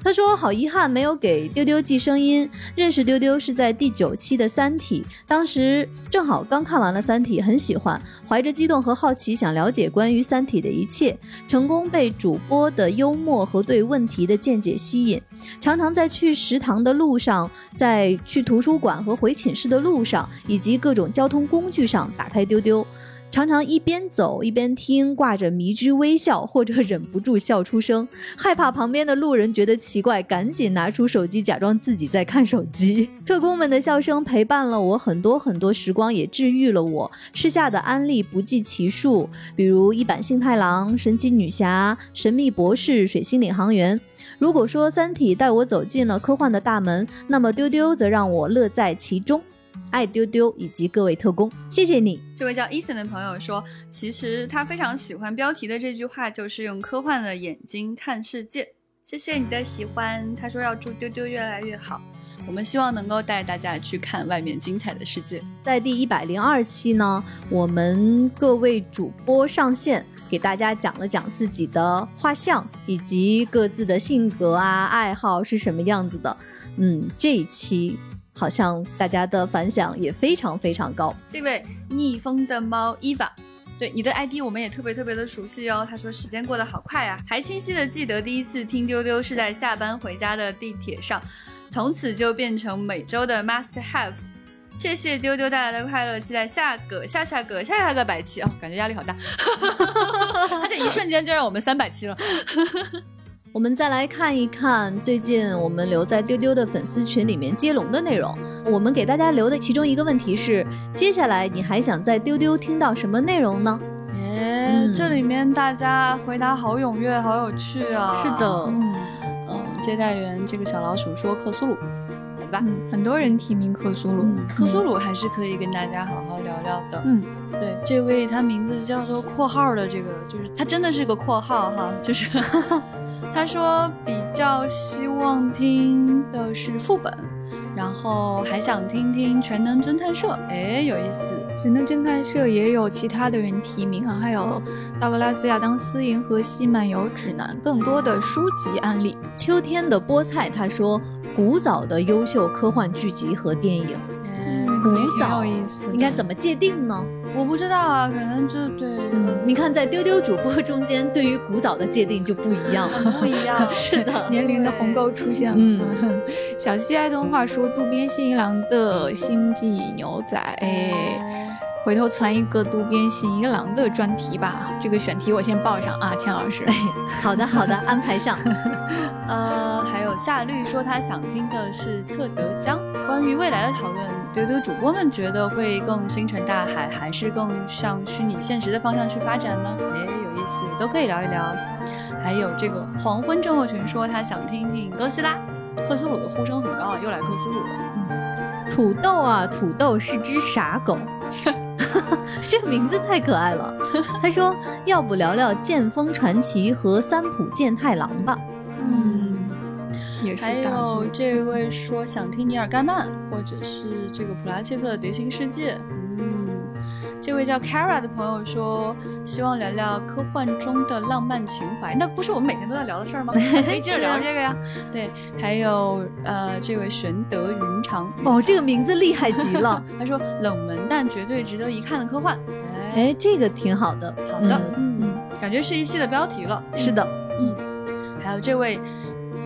Speaker 3: 他说：“好遗憾，没有给丢丢寄声音。认识丢丢是在第九期的《三体》，当时正好刚看完了《三体》，很喜欢，怀着激动和好奇，想了解关于《三体》的一切。成功被主播的幽默和对问题的见解吸引，常常在去食堂的路上，在去图书馆和回寝室的路上，以及各种交通工具上打开丢丢。”常常一边走一边听，挂着迷之微笑，或者忍不住笑出声，害怕旁边的路人觉得奇怪，赶紧拿出手机假装自己在看手机。特工们的笑声陪伴了我很多很多时光，也治愈了我。试下的安利不计其数，比如一版幸太郎、神奇女侠、神秘博士、水星领航员。如果说《三体》带我走进了科幻的大门，那么丢丢则让我乐在其中。爱丢丢以及各位特工，谢谢你。
Speaker 1: 这位叫 Ethan 的朋友说，其实他非常喜欢标题的这句话，就是用科幻的眼睛看世界。谢谢你的喜欢。他说要祝丢丢越来越好。我们希望能够带大家去看外面精彩的世界。
Speaker 3: 在第一百零二期呢，我们各位主播上线，给大家讲了讲自己的画像以及各自的性格啊、爱好是什么样子的。嗯，这一期。好像大家的反响也非常非常高。
Speaker 1: 这位逆风的猫伊娃，对你的 ID 我们也特别特别的熟悉哦。他说时间过得好快啊，还清晰的记得第一次听丢丢是在下班回家的地铁上，从此就变成每周的 must have。谢谢丢丢带来的快乐，期待下个下下个下下个百期哦，感觉压力好大。他这一瞬间就让我们三百期了。
Speaker 3: 我们再来看一看最近我们留在丢丢的粉丝群里面接龙的内容。我们给大家留的其中一个问题是：接下来你还想在丢丢听到什么内容呢？
Speaker 1: 哎，这里面大家回答好踊跃，好有趣啊！
Speaker 3: 是的，
Speaker 1: 嗯嗯，接待员这个小老鼠说克苏鲁，来吧？
Speaker 2: 嗯，很多人提名克苏鲁，
Speaker 1: 克苏鲁还是可以跟大家好好聊聊的。嗯，对，这位他名字叫做括号的这个，就是他真的是个括号哈，就是。他说比较希望听的是副本，然后还想听听全能侦探社，哎，有意思。
Speaker 2: 全能侦探社也有其他的人提名啊，还有道格拉斯亚当斯银河系漫游指南，更多的书籍案例。
Speaker 3: 秋天的菠菜，他说古早的优秀科幻剧集和电影，古早应该怎么界定呢？
Speaker 1: 我不知道啊，可能就对，
Speaker 3: 你看在丢丢主播中间，对于古早的界定就不一样，
Speaker 1: 不一样，
Speaker 3: 是的，
Speaker 2: 年龄的鸿沟出现了。嗯，小西爱动画说渡边信一郎的星际牛仔，哎，回头传一个渡边信一郎的专题吧。这个选题我先报上啊，钱老师。
Speaker 3: 好的好的，安排上。
Speaker 1: 呃，还有夏绿说他想听的是特德江关于未来的讨论。丢丢主播们觉得会更星辰大海，还是更向虚拟现实的方向去发展呢？哎，有意思，都可以聊一聊。还有这个黄昏症候群说他想听听哥斯拉。克苏鲁的呼声很高啊，又来克苏鲁了。
Speaker 3: 嗯，土豆啊，土豆是只傻狗，这名字太可爱了。他说，要不聊聊剑锋传奇和三浦健太郎吧？
Speaker 2: 嗯，也是。
Speaker 1: 还有这位说想听尼尔盖曼，或者是这个普拉切特的碟形世界。嗯这位叫 Kara 的朋友说，希望聊聊科幻中的浪漫情怀。那不是我们每天都在聊的事儿吗？可以接着聊这个呀。对，还有呃，这位玄德云长
Speaker 3: 哦，这个名字厉害极了。
Speaker 1: 他说冷门但绝对值得一看的科幻。
Speaker 3: 哎，这个挺好的。
Speaker 1: 好的，嗯，感觉是一期的标题了。
Speaker 3: 是的，
Speaker 1: 嗯。还有这位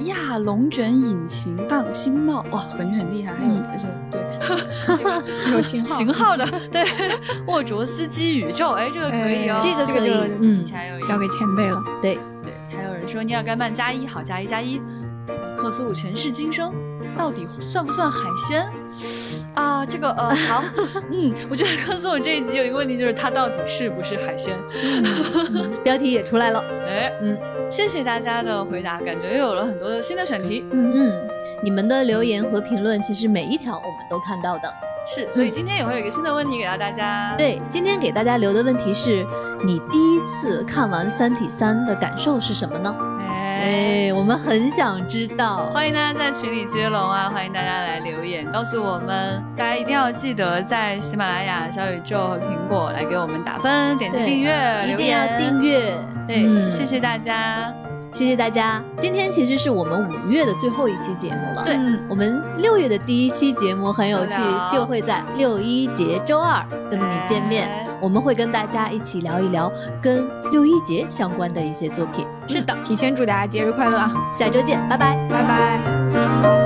Speaker 1: 亚龙卷引擎杠星帽，哇，感觉很厉害。还有就是。
Speaker 2: 对，有型号
Speaker 1: 型号的，对，沃卓斯基宇宙，哎，这个可以哦，
Speaker 3: 这个可以，
Speaker 2: 嗯，交给前辈了。
Speaker 3: 对
Speaker 1: 对，还有人说尼尔盖曼加一，好加一加一，克苏鲁前世今生，到底算不算海鲜啊？这个呃，好，嗯，我觉得克苏鲁这一集有一个问题，就是它到底是不是海鲜？
Speaker 3: 标题也出来了，
Speaker 1: 哎，嗯，谢谢大家的回答，感觉又有了很多的新的选题，
Speaker 3: 嗯嗯。你们的留言和评论，其实每一条我们都看到的，
Speaker 1: 是，所以今天也会有一个新的问题给到大家。
Speaker 3: 对，今天给大家留的问题是：你第一次看完《三体三》的感受是什么呢？哎，我们很想知道。
Speaker 1: 欢迎大家在群里接龙啊！欢迎大家来留言，告诉我们。大家一定要记得在喜马拉雅、小宇宙和苹果来给我们打分、点击订阅、
Speaker 3: 一定要订阅。
Speaker 1: 对，谢谢大家。
Speaker 3: 谢谢大家，今天其实是我们五月的最后一期节目了。
Speaker 1: 对，
Speaker 3: 我们六月的第一期节目很有趣，就会在六一节周二跟你见面，我们会跟大家一起聊一聊跟六一节相关的一些作品。
Speaker 1: 是的，
Speaker 2: 提前祝大家节日快乐啊！
Speaker 3: 下周见，拜拜，
Speaker 2: 拜拜。